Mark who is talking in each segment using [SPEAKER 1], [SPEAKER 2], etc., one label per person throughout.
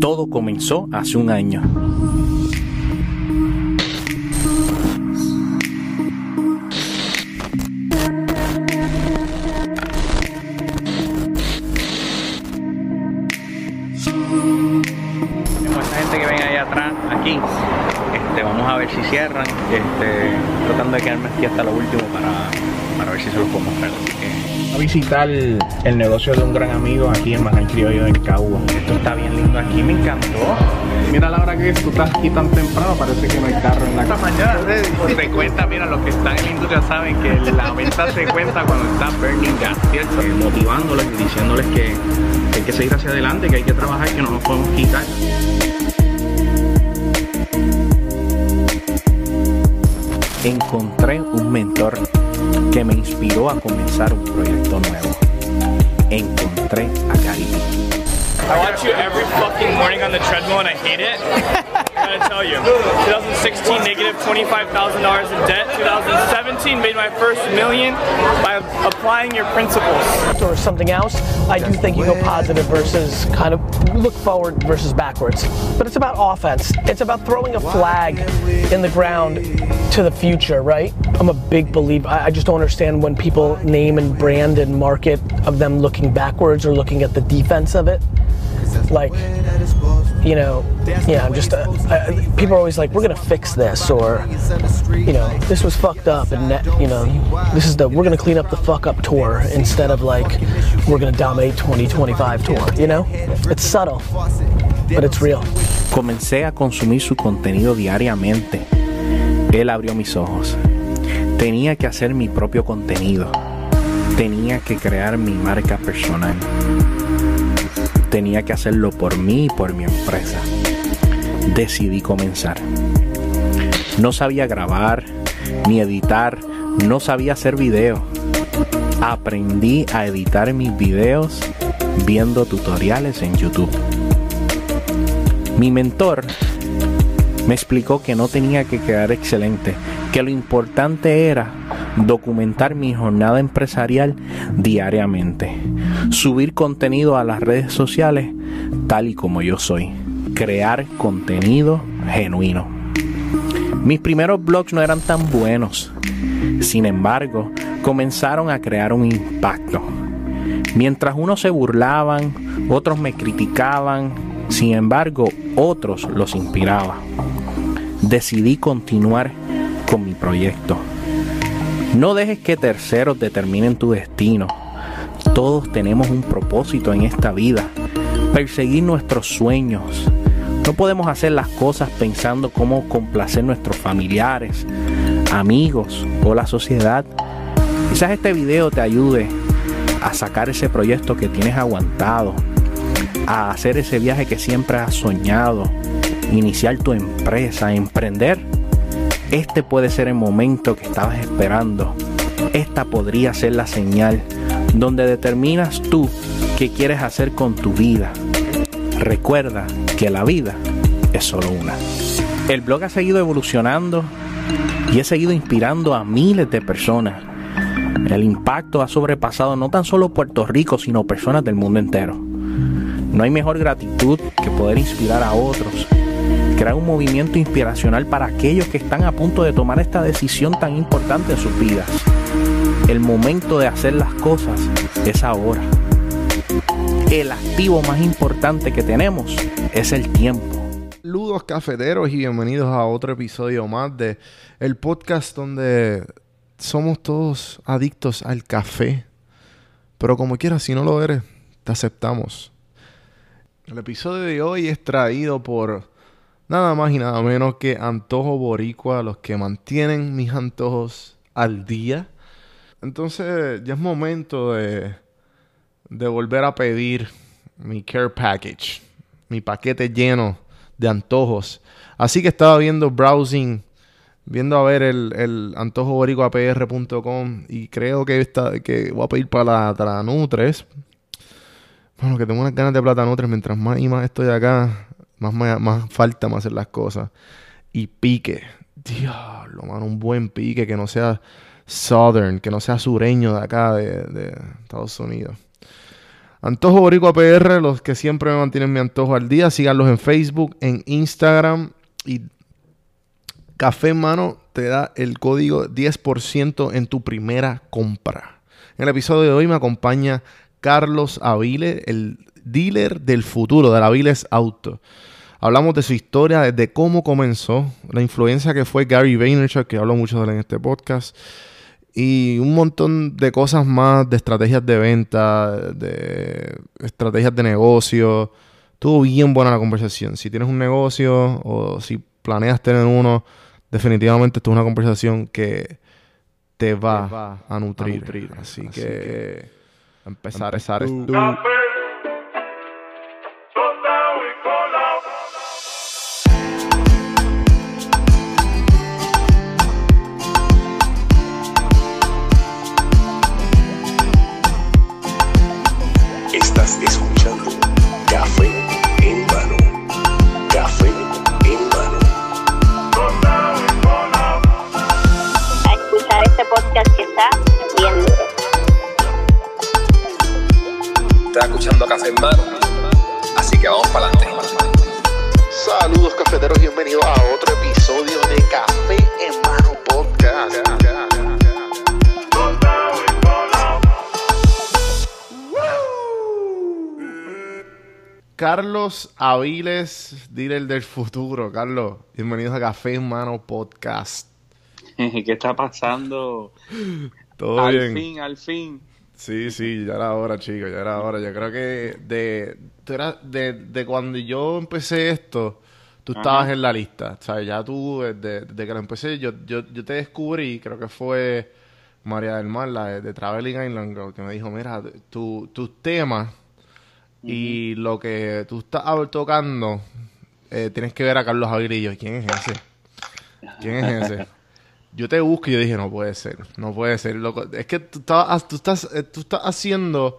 [SPEAKER 1] Todo comenzó hace un año. Este, vamos a ver si cierran. Este, tratando de quedarme aquí hasta lo último para, para ver si se los puedo mostrar. Así que a visitar el, el negocio de un gran amigo aquí en Manal Criollo en Cagua. Esto está bien lindo aquí, me encantó.
[SPEAKER 2] Mira la hora que es, tú estás aquí tan temprano, parece que no hay carro en la
[SPEAKER 1] Esta
[SPEAKER 2] casa.
[SPEAKER 1] mañana se cuenta, mira, los que están en la industria saben que la venta se cuenta cuando está burning gas, ¿cierto? Eh, Motivándoles y diciéndoles que, que hay que seguir hacia adelante, que hay que trabajar, que no nos podemos quitar. Encontré un mentor que me inspiró a comenzar un proyecto nuevo. Encontré a Gary Vee.
[SPEAKER 3] I watch you every fucking morning on the treadmill and I hate it. Gotta tell you. 2016, negative $25,000 in debt. 2017, made my first million by applying your principles.
[SPEAKER 4] or something else, I do think you go positive versus kind of look forward versus backwards. But it's about offense. It's about throwing a flag in the ground to the future, right? I'm a big believer. I I just don't understand when people name and brand and market of them looking backwards or looking at the defense of it. Like, you know, yeah, I'm just, uh, people are always like, we're gonna fix this, or, you know, this was fucked up, and that, you know, this is the, we're gonna clean up the fuck up tour instead of like, we're gonna dominate 2025 tour, you know? It's subtle, but it's real.
[SPEAKER 1] Comencé a consumir su contenido diariamente. Él abrió mis ojos. Tenía que hacer mi propio contenido. Tenía que crear mi marca personal. Tenía que hacerlo por mí y por mi empresa. Decidí comenzar. No sabía grabar, ni editar, no sabía hacer video. Aprendí a editar mis videos viendo tutoriales en YouTube. Mi mentor me explicó que no tenía que quedar excelente, que lo importante era documentar mi jornada empresarial diariamente, subir contenido a las redes sociales tal y como yo soy, crear contenido genuino. Mis primeros blogs no eran tan buenos, sin embargo, comenzaron a crear un impacto. Mientras unos se burlaban, otros me criticaban, sin embargo, otros los inspiraba. Decidí continuar con mi proyecto. No dejes que terceros determinen tu destino. Todos tenemos un propósito en esta vida. Perseguir nuestros sueños. No podemos hacer las cosas pensando cómo complacer nuestros familiares, amigos o la sociedad. Quizás este video te ayude a sacar ese proyecto que tienes aguantado, a hacer ese viaje que siempre has soñado, iniciar tu empresa, emprender. Este puede ser el momento que estabas esperando. Esta podría ser la señal donde determinas tú qué quieres hacer con tu vida. Recuerda que la vida es solo una. El blog ha seguido evolucionando y he seguido inspirando a miles de personas. El impacto ha sobrepasado no tan solo Puerto Rico, sino personas del mundo entero. No hay mejor gratitud que poder inspirar a otros, crear un movimiento inspiracional para aquellos que están a punto de tomar esta decisión tan importante en sus vidas. El momento de hacer las cosas es ahora. El activo más importante que tenemos es el tiempo.
[SPEAKER 2] Saludos cafeteros y bienvenidos a otro episodio más de el podcast donde somos todos adictos al café. Pero como quieras, si no lo eres, te aceptamos. El episodio de hoy es traído por nada más y nada menos que Antojo Boricua, los que mantienen mis antojos al día. Entonces ya es momento de, volver a pedir mi care package, mi paquete lleno de antojos. Así que estaba viendo browsing, viendo a ver el, el antojoboricuapr.com y creo que, está, que voy a pedir para la Platanutres. Bueno, que tengo unas ganas de Platanutres. Mientras más y más estoy acá, más, me- más falta hacer las cosas. Y pique. Diablo, mano, un buen pique que no sea southern, que no sea sureño de acá, de, Estados Unidos. Antojo Boricua PR, los que siempre me mantienen mi antojo al día, síganlos en Facebook, en Instagram y Café Mano te da el código 10% en tu primera compra. En el episodio de hoy me acompaña Carlos Avile, el dealer del futuro de la Aviles Auto. Hablamos de su historia, de cómo comenzó, la influencia que fue Gary Vaynerchuk, que hablo mucho de él en este podcast, y un montón de cosas más, de estrategias de venta, de estrategias de negocio. Estuvo bien buena la conversación. Si tienes un negocio o si planeas tener uno, definitivamente esto es una conversación que te va, a, nutrir. Así, que, empezar, a empezar esto.
[SPEAKER 5] escuchando Café en Mano. Así que vamos para adelante.
[SPEAKER 2] Saludos cafeteros, bienvenidos a otro episodio de Café en Mano Carlos Aviles, dealer del futuro. Carlos, bienvenidos a Café en Mano Podcast.
[SPEAKER 1] ¿Qué está pasando?
[SPEAKER 2] Todo
[SPEAKER 1] al
[SPEAKER 2] bien.
[SPEAKER 1] fin, al fin.
[SPEAKER 2] Sí, sí, ya era hora, chicos, ya era hora. Yo creo que de, tú eras- de, de cuando yo empecé esto, tú estabas en la lista. O sea, ya tú, desde, desde que lo empecé, yo, yo, yo te descubrí, creo que fue María del Mar, la de, de Traveling Island Girl, que me dijo, mira, tu- y lo que tú estás tocando, eh, tienes que ver a Carlos yo, ¿quién es ese? ¿Quién es ese? Yo te busco y yo dije, no puede ser, no puede ser, loco. Es que tú, estabas- tú estás, eh, tú estás haciendo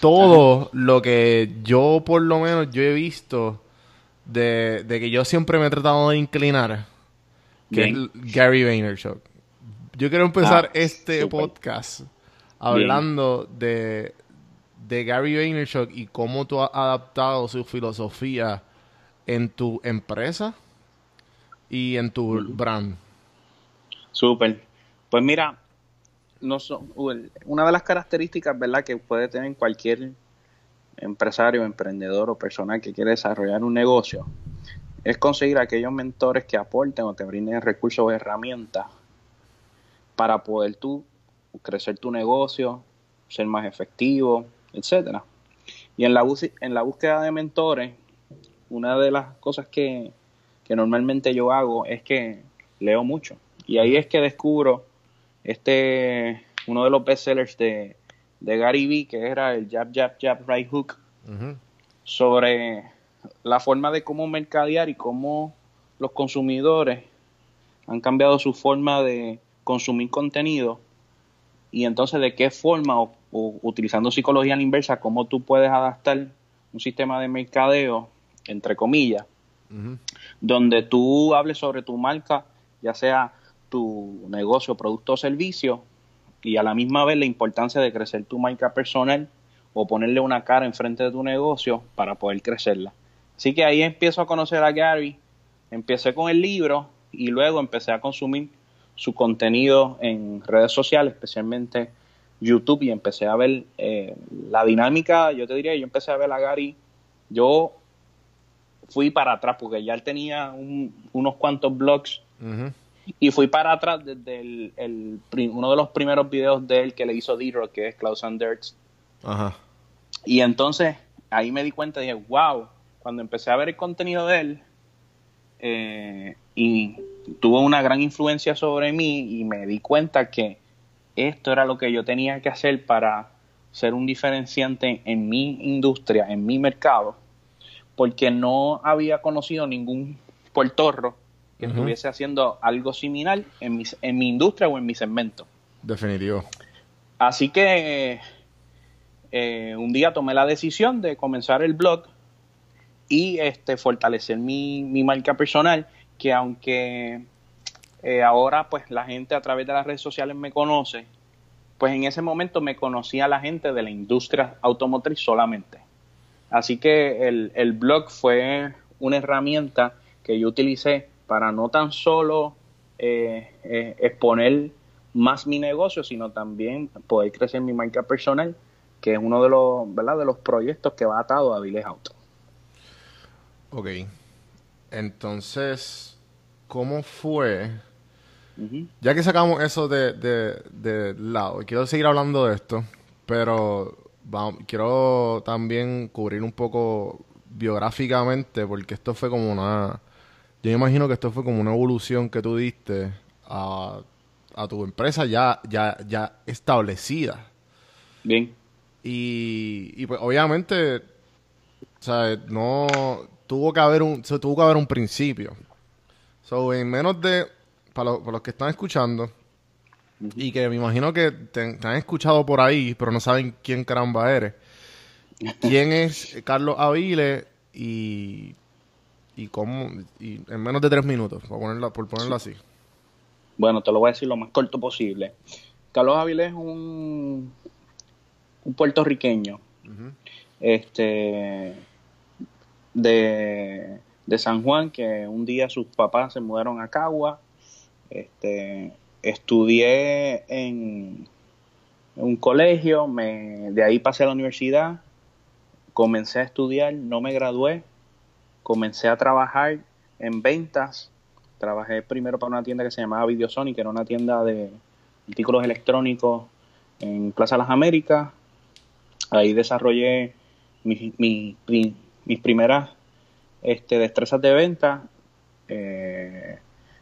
[SPEAKER 2] todo lo que yo, por lo menos, yo he visto de, de que yo siempre me he tratado de inclinar, que
[SPEAKER 1] Bien.
[SPEAKER 2] es Gary Vaynerchuk. Yo quiero empezar
[SPEAKER 1] Ah,
[SPEAKER 2] este podcast hablando de, de Gary Vaynerchuk y cómo tú has adaptado su filosofía en tu empresa y en tu brand.
[SPEAKER 1] Súper. Pues mira, no son- una de las características, ¿verdad?, que puede tener cualquier empresario, emprendedor o persona que quiere desarrollar un negocio es conseguir aquellos mentores que aporten o te brinden recursos o herramientas para poder tú crecer tu negocio, ser más efectivo, etcétera. Y en la, en la búsqueda de mentores, una de las cosas que, que normalmente yo hago es que leo mucho. Y ahí es que descubro este uno de los bestsellers de, de Gary Vee, que era el Jab, Jab, Jab, Right Hook, sobre la forma de cómo mercadear y cómo los consumidores han cambiado su forma de consumir contenido y entonces de qué forma o, o utilizando psicología a la inversa, cómo tú puedes adaptar un sistema de mercadeo, entre comillas, donde tú hables sobre tu marca, ya sea tu negocio, producto o servicio, y a la misma vez la importancia de crecer tu marca personal o ponerle una cara enfrente de tu negocio para poder crecerla. Así que ahí empiezo a conocer a Gary, empecé con el libro y luego empecé a consumir su contenido en redes sociales, especialmente YouTube, y empecé a ver eh, la dinámica, yo te diría, yo empecé a ver a Gary, yo fui para atrás porque ya él tenía un- unos cuantos blogs y fui para atrás desde el, el pri- uno de los primeros videos de él que le hizo D-Rock, que es Klaus and Dirts.
[SPEAKER 2] Ajá.
[SPEAKER 1] Y entonces ahí me di cuenta dije, wow, cuando empecé a ver el contenido de él, eh, y tuvo una gran influencia sobre mí y me di cuenta que esto era lo que yo tenía que hacer para ser un diferenciante en mi industria, en mi mercado, porque no había conocido ningún puertorro que estuviese haciendo algo similar en mi, en mi industria o en mi segmento.
[SPEAKER 2] Definitivo.
[SPEAKER 1] Así que eh, un día tomé la decisión de comenzar el blog y este fortalecer mi, mi marca personal, que aunque eh, ahora pues la gente a través de las redes sociales me conoce, pues en ese momento me conocía la gente de la industria automotriz solamente. Así que el, el blog fue una herramienta que yo utilicé para no tan solo eh, eh, exponer más mi negocio, sino también poder crecer mi marca personal, que es uno de los, de los proyectos que va atado a Viles Auto.
[SPEAKER 2] Ok. Entonces, ¿cómo fue? Ya que sacamos eso de, de, de lado, quiero seguir hablando de esto, pero vamos, quiero también cubrir un poco biográficamente, porque esto fue como una... Yo me imagino que esto fue como una evolución que tú diste a, a tu empresa ya, ya, ya establecida.
[SPEAKER 1] Bien.
[SPEAKER 2] Y, y pues obviamente, o sea, no tuvo que haber un, tuvo que haber un principio. So, en menos de, para, lo- para los que están escuchando, y que me imagino que te, te han escuchado por ahí, pero no saben quién caramba eres. ¿Quién es Carlos Avile y, y cómo, y en menos de tres minutos, por ponerlo, por ponerlo así?
[SPEAKER 1] Bueno, te lo voy a decir lo más corto posible. Carlos Avilés es un, un puertorriqueño este, de, de San Juan que un día sus papás se mudaron a Cagua. Este, estudié en un colegio, me, de ahí pasé a la universidad, comencé a estudiar, no me gradué, comencé a trabajar en ventas. Trabajé primero para una tienda que se llamaba Videosonic, que era una tienda de artículos electrónicos en Plaza Las Américas. Ahí desarrollé mis, mis, pri- mis primeras este, destrezas de venta. Eh,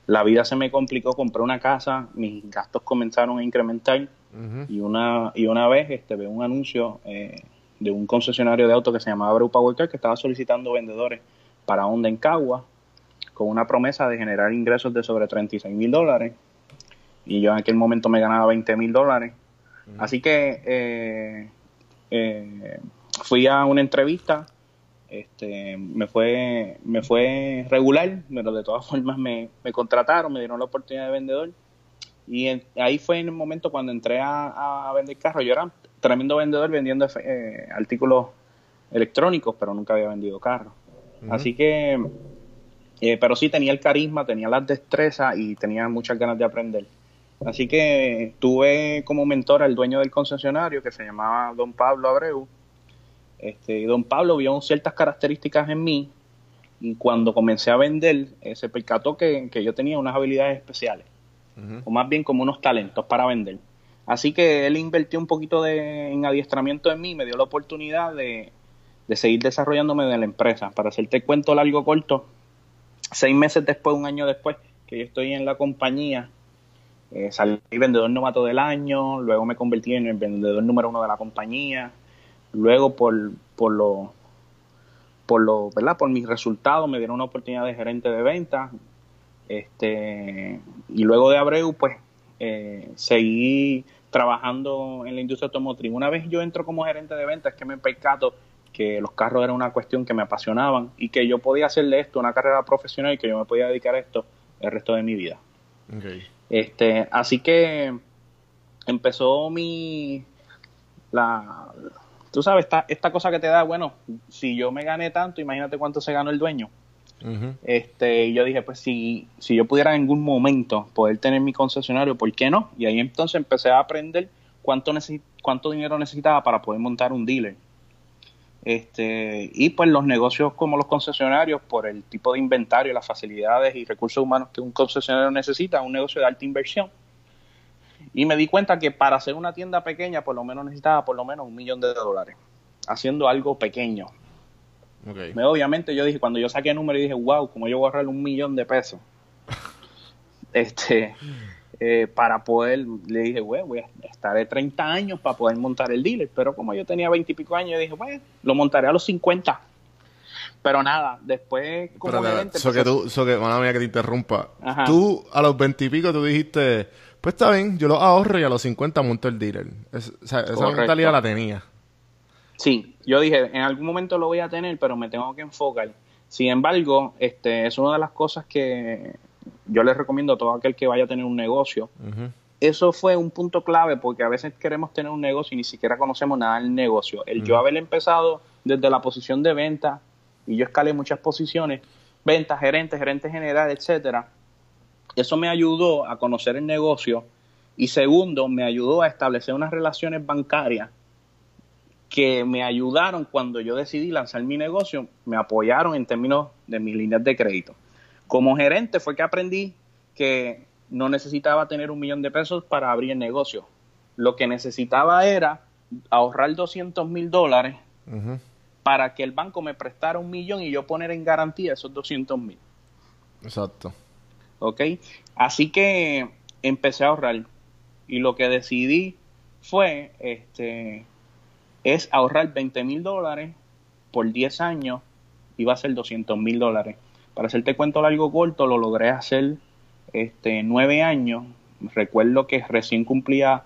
[SPEAKER 1] la vida se me complicó, compré una casa, mis gastos comenzaron a incrementar y una y una vez este veo un anuncio eh, de un concesionario de autos que se llamaba Abreu Power Car que estaba solicitando vendedores para Honda en Cagua con una promesa de generar ingresos de sobre 36 mil dólares y yo en aquel momento me ganaba 20 mil dólares. Así que eh, eh, fui a una entrevista este me fue me fue regular pero de todas formas me, me contrataron me dieron la oportunidad de vendedor y ahí fue en el momento cuando entré a, a vender carros. Yo era tremendo vendedor vendiendo eh, artículos electrónicos, pero nunca había vendido carros. Así que, eh, pero sí tenía el carisma, tenía las destrezas y tenía muchas ganas de aprender. Así que tuve como mentor al dueño del concesionario que se llamaba Don Pablo Abreu. Este, don Pablo vio ciertas características en mí y cuando comencé a vender eh, se percató que, que yo tenía unas habilidades especiales o más bien como unos talentos para vender. Así que él invirtió un poquito de, en adiestramiento en mí, me dio la oportunidad de, de seguir desarrollándome de la empresa. Para hacerte cuento largo corto, seis meses después, un año después que yo estoy en la compañía, eh, salí vendedor novato del año, luego me convertí en el vendedor número uno de la compañía, luego por, por lo por lo, ¿verdad? Por mis resultados me dieron una oportunidad de gerente de ventas, este, y luego de Abreu, pues, eh, seguí trabajando en la industria automotriz. Una vez yo entro como gerente de ventas, es que me percato que los carros eran una cuestión que me apasionaban y que yo podía hacer de esto una carrera profesional y que yo me podía dedicar a esto el resto de mi vida. Este, así que empezó mi la tú sabes esta, esta cosa que te da, bueno, si yo me gané tanto, imagínate cuánto se ganó el dueño. Este, y yo dije, pues si, si yo pudiera en algún momento poder tener mi concesionario, ¿por qué no? Y ahí entonces empecé a aprender cuánto, necesi- cuánto dinero necesitaba para poder montar un dealer. Este, y pues los negocios como los concesionarios, por el tipo de inventario, las facilidades y recursos humanos que un concesionario necesita, un negocio de alta inversión. Y me di cuenta que para hacer una tienda pequeña, por lo menos necesitaba por lo menos un millón de dólares, haciendo algo pequeño. Me- obviamente yo dije, cuando yo saqué el número, dije, wow, como yo voy a ahorrar un millón de pesos. este, eh, para poder, le dije, güey, voy a estar de 30 años para poder montar el dealer. Pero como yo tenía 20 y pico años, yo dije, bueno, lo montaré a los 50. Pero nada, después como
[SPEAKER 2] Espérate, so que tú, so que, mía que te interrumpa.
[SPEAKER 1] Ajá.
[SPEAKER 2] Tú, a los veintipico, tú dijiste, pues está bien, yo lo ahorro y a los 50 monto el dealer. Es- o sea, esa mentalidad la tenía.
[SPEAKER 1] Sí, yo dije, en algún momento lo voy a tener, pero me tengo que enfocar. Sin embargo, este es una de las cosas que yo les recomiendo a todo aquel que vaya a tener un negocio, eso fue un punto clave porque a veces queremos tener un negocio y ni siquiera conocemos nada del negocio. El yo haber empezado desde la posición de venta y yo escalé muchas posiciones, venta, gerente, gerente general, etcétera. Eso me ayudó a conocer el negocio y segundo, me ayudó a establecer unas relaciones bancarias que me ayudaron cuando yo decidí lanzar mi negocio, me apoyaron en términos de mis líneas de crédito. Como gerente fue que aprendí que no necesitaba tener un millón de pesos para abrir el negocio. Lo que necesitaba era ahorrar 200 mil dólares para que el banco me prestara un millón y yo poner en garantía esos 200 mil.
[SPEAKER 2] Exacto.
[SPEAKER 1] ¿Ok? Así que empecé a ahorrar y lo que decidí fue este es ahorrar 20 mil dólares por 10 años y va a ser 200 mil dólares. Para hacerte cuento largo corto, lo logré hacer este, 9 años. Recuerdo que recién cumplía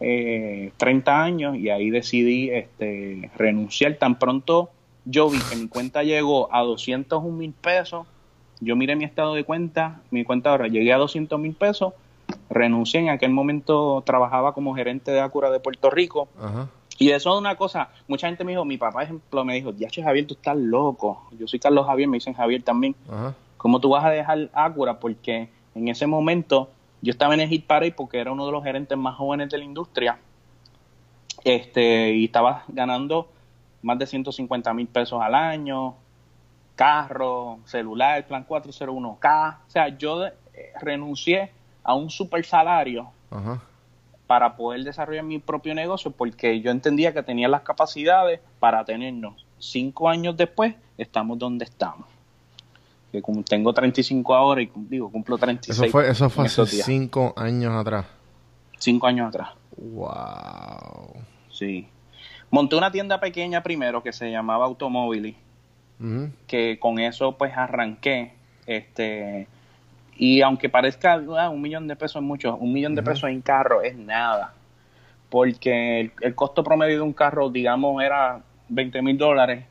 [SPEAKER 1] eh, 30 años y ahí decidí este, renunciar. Tan pronto yo vi que mi cuenta llegó a 201 mil pesos, yo miré mi estado de cuenta, mi cuenta ahora llegué a 200 mil pesos, renuncié. En aquel momento trabajaba como gerente de Acura de Puerto Rico.
[SPEAKER 2] Ajá.
[SPEAKER 1] Y eso es una cosa, mucha gente me dijo, mi papá, ejemplo, me dijo, ya Javier, tú estás loco. Yo soy Carlos Javier, me dicen Javier también.
[SPEAKER 2] Ajá.
[SPEAKER 1] ¿Cómo tú vas a dejar Acura? Porque en ese momento yo estaba en el Hit Parade porque era uno de los gerentes más jóvenes de la industria. Este, y estaba ganando más de 150 mil pesos al año, carro, celular, plan 401K. O sea, yo eh, renuncié a un super salario
[SPEAKER 2] Ajá.
[SPEAKER 1] para poder desarrollar mi propio negocio porque yo entendía que tenía las capacidades para tenernos. Cinco años después estamos donde estamos. Que como tengo 35 ahora y digo, cumplo 36.
[SPEAKER 2] Eso fue, eso fue hace
[SPEAKER 1] días.
[SPEAKER 2] cinco años atrás.
[SPEAKER 1] Cinco años atrás.
[SPEAKER 2] Wow.
[SPEAKER 1] Sí. Monté una tienda pequeña primero que se llamaba Que con eso pues arranqué. Este, y aunque parezca ah, un millón de pesos es mucho, un millón de pesos en carro es nada. Porque el, el costo promedio de un carro, digamos, era 20 mil dólares.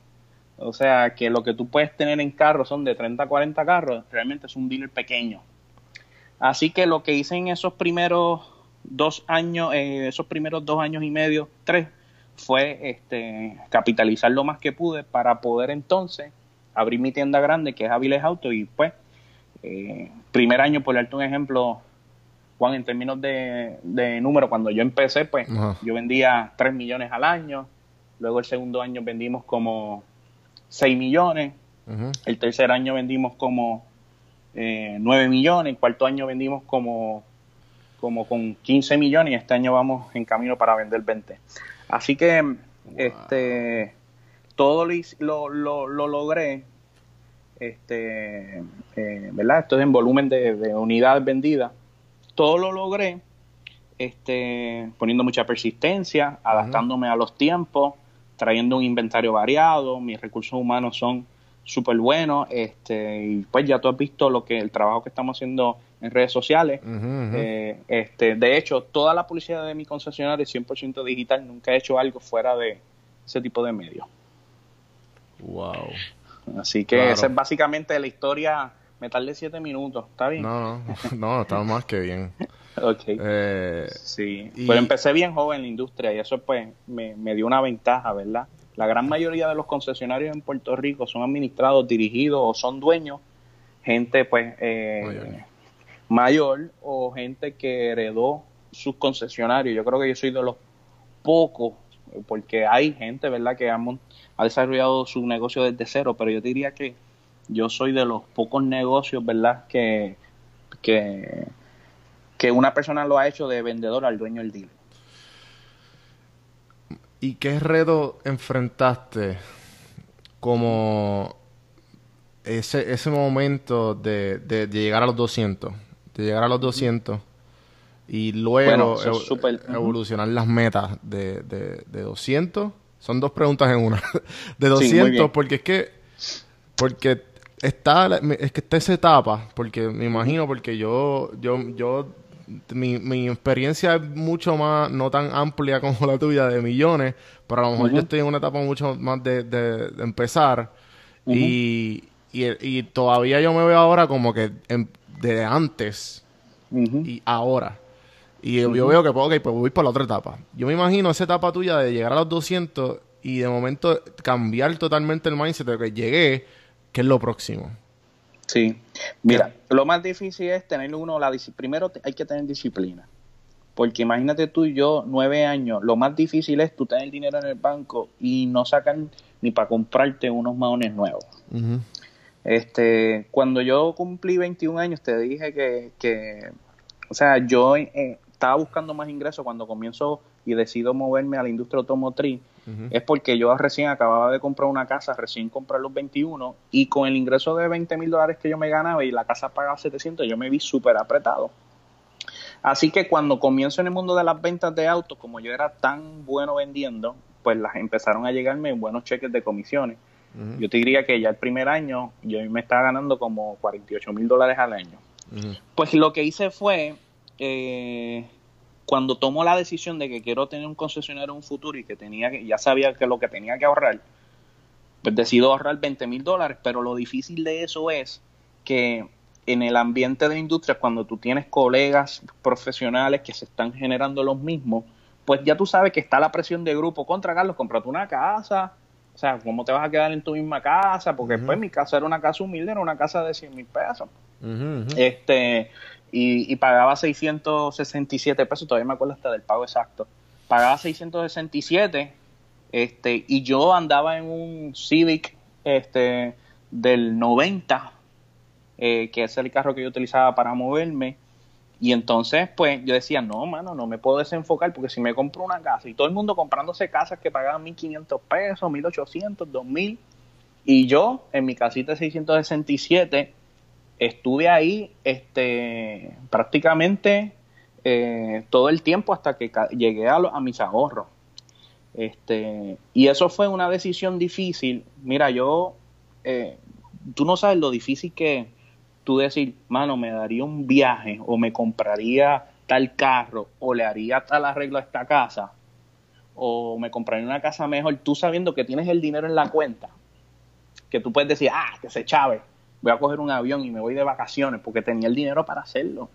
[SPEAKER 1] O sea, que lo que tú puedes tener en carro son de 30 a 40 carros, realmente es un dealer pequeño. Así que lo que hice en esos primeros dos años, eh, esos primeros dos años y medio, tres, fue este, capitalizar lo más que pude para poder entonces abrir mi tienda grande, que es Aviles Auto, y pues, eh, primer año, por darte un ejemplo, Juan, en términos de, de número, cuando yo empecé, pues, yo vendía 3 millones al año, luego el segundo año vendimos como 6 millones, el tercer año vendimos como eh, 9 millones, el cuarto año vendimos como, como con 15 millones y este año vamos en camino para vender 20. Así que este todo lo, lo- lo logré, este, eh, ¿verdad? Esto es en volumen de, de unidades vendidas. Todo lo logré este, poniendo mucha persistencia, adaptándome a los tiempos, trayendo un inventario variado, mis recursos humanos son súper buenos, este, y pues ya tú has visto lo que el trabajo que estamos haciendo en redes sociales. Eh, este, de hecho, toda la publicidad de mi concesionario es 100% digital, nunca he hecho algo fuera de ese tipo de medios.
[SPEAKER 2] Wow.
[SPEAKER 1] Así que
[SPEAKER 2] Claro.
[SPEAKER 1] esa es básicamente la historia. Me tardé siete minutos, ¿está bien?
[SPEAKER 2] No, no, no, está más que bien.
[SPEAKER 1] Ok.
[SPEAKER 2] Eh,
[SPEAKER 1] Sí,
[SPEAKER 2] Y-
[SPEAKER 1] pero empecé bien joven en la industria y eso pues me, me dio una ventaja, ¿verdad? La gran mayoría de los concesionarios en Puerto Rico son administrados, dirigidos o son dueños, gente pues eh,
[SPEAKER 2] Mayor.
[SPEAKER 1] o gente que heredó sus concesionarios. Yo creo que yo soy de los pocos, porque hay gente, ¿verdad?, que ha, desarrollado su negocio desde cero, pero yo diría que yo soy de los pocos negocios, ¿verdad?, que, que, que una persona lo ha hecho de vendedor al dueño del dealer.
[SPEAKER 2] ¿Y qué reto enfrentaste como ese, ese momento de, de- de llegar a los 200? De llegar a los 200 y luego
[SPEAKER 1] Bueno,
[SPEAKER 2] evolucionar las metas de, de, de 200. Son dos preguntas en una. de
[SPEAKER 1] Sí, muy
[SPEAKER 2] 200,
[SPEAKER 1] bien.
[SPEAKER 2] porque es que porque está es que está esa etapa, porque me imagino porque yo yo yo mi, mi experiencia es mucho más no tan amplia como la tuya de millones, pero a lo mejor yo estoy en una etapa mucho más de, de- de empezar y, y, y todavía yo me veo ahora como que en- de antes y ahora. Y yo, yo veo que, pues, ok, pues voy por la otra etapa. Yo me imagino esa etapa tuya de llegar a los 200 y de momento cambiar totalmente el mindset de que llegué, que es lo próximo.
[SPEAKER 1] Sí. Mira, lo más difícil es tener uno, la primero hay que tener disciplina. Porque imagínate tú y yo, nueve años, lo más difícil es tú tener dinero en el banco y no sacar ni para comprarte unos maones nuevos. Este, cuando yo cumplí 21 años, te dije que, que o sea, yo eh, estaba buscando más ingresos cuando comienzo y decido moverme a la industria automotriz. Es porque yo recién acababa de comprar una casa, recién compré los 21, y con el ingreso de 20 mil dólares que yo me ganaba y la casa pagaba 700, yo me vi súper apretado. Así que cuando comienzo en el mundo de las ventas de autos, como yo era tan bueno vendiendo, pues las empezaron a llegarme buenos cheques de comisiones. Yo te diría que ya el primer año yo me estaba ganando como 48 mil dólares al año. Pues lo que hice fue, eh, cuando tomo la decisión de que quiero tener un concesionario en un futuro y que tenía que, ya sabía que lo que tenía que ahorrar, pues decido ahorrar 20 mil dólares, pero lo difícil de eso es que en el ambiente de industria, cuando tú tienes colegas profesionales que se están generando los mismos, pues ya tú sabes que está la presión de grupo contra Carlos, comprate una casa, o sea, ¿cómo te vas a quedar en tu misma casa? Porque pues mi casa era una casa humilde, era una casa de 100 mil pesos.
[SPEAKER 2] Ujú, ujú.
[SPEAKER 1] Este, y, y pagaba 667 pesos, todavía me acuerdo hasta del pago exacto. Pagaba 667, este, y yo andaba en un Civic este, del 90, eh, que es el carro que yo utilizaba para moverme. Y entonces, pues, yo decía, no, mano, no me puedo desenfocar porque si me compro una casa y todo el mundo comprándose casas que pagaban 1.500 pesos, 1.800, 2.000, y yo en mi casita de 667 estuve ahí este prácticamente eh, todo el tiempo hasta que llegué a, a mis ahorros. Este, y eso fue una decisión difícil. Mira, yo, eh, tú no sabes lo difícil que tú decir, mano, me daría un viaje o me compraría tal carro o le haría tal arreglo a esta casa o me compraría una casa mejor, tú sabiendo que tienes el dinero en la cuenta, que tú puedes decir, ah, que se chave, voy a coger un avión y me voy de vacaciones porque tenía el dinero para hacerlo.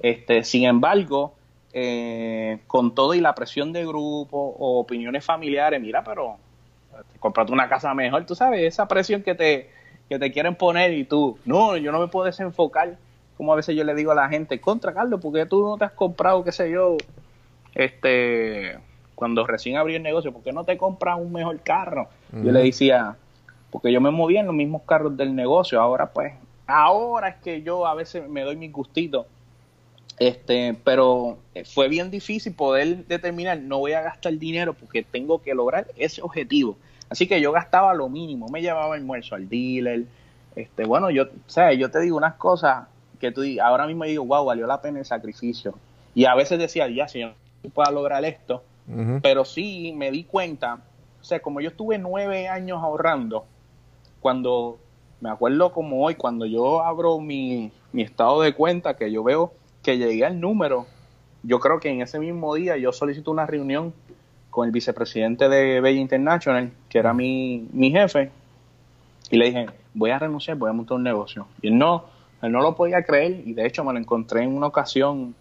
[SPEAKER 1] Este, sin embargo, eh, con todo y la presión de grupo o opiniones familiares, mira, pero este, comprate una casa mejor, tú sabes, esa presión que te, que te quieren poner y tú, no, yo no me puedo desenfocar, como a veces yo le digo a la gente, contra Carlos, porque tú no te has comprado, qué sé yo, este, cuando recién abrí el negocio, ¿por qué no te compras un mejor carro? Yo le decía, porque yo me movía en los mismos carros del negocio, ahora pues, ahora es que yo a veces me doy mis gustitos, este, pero fue bien difícil poder determinar, no voy a gastar dinero porque tengo que lograr ese objetivo. Así que yo gastaba lo mínimo, me llevaba almuerzo al dealer, este, bueno, yo, sea, yo te digo unas cosas que tú ahora mismo digo, wow, valió la pena el sacrificio. Y a veces decía, ya, si yo no puedo lograr esto, pero sí me di cuenta, o sea, como yo estuve nueve años ahorrando, cuando me acuerdo como hoy, cuando yo abro mi, mi estado de cuenta, que yo veo que llegué al número, yo creo que en ese mismo día yo solicito una reunión con el vicepresidente de Bella International, que era mi, mi jefe, y le dije, voy a renunciar, voy a montar un negocio. Y él no, él no lo podía creer, y de hecho me lo encontré en una ocasión,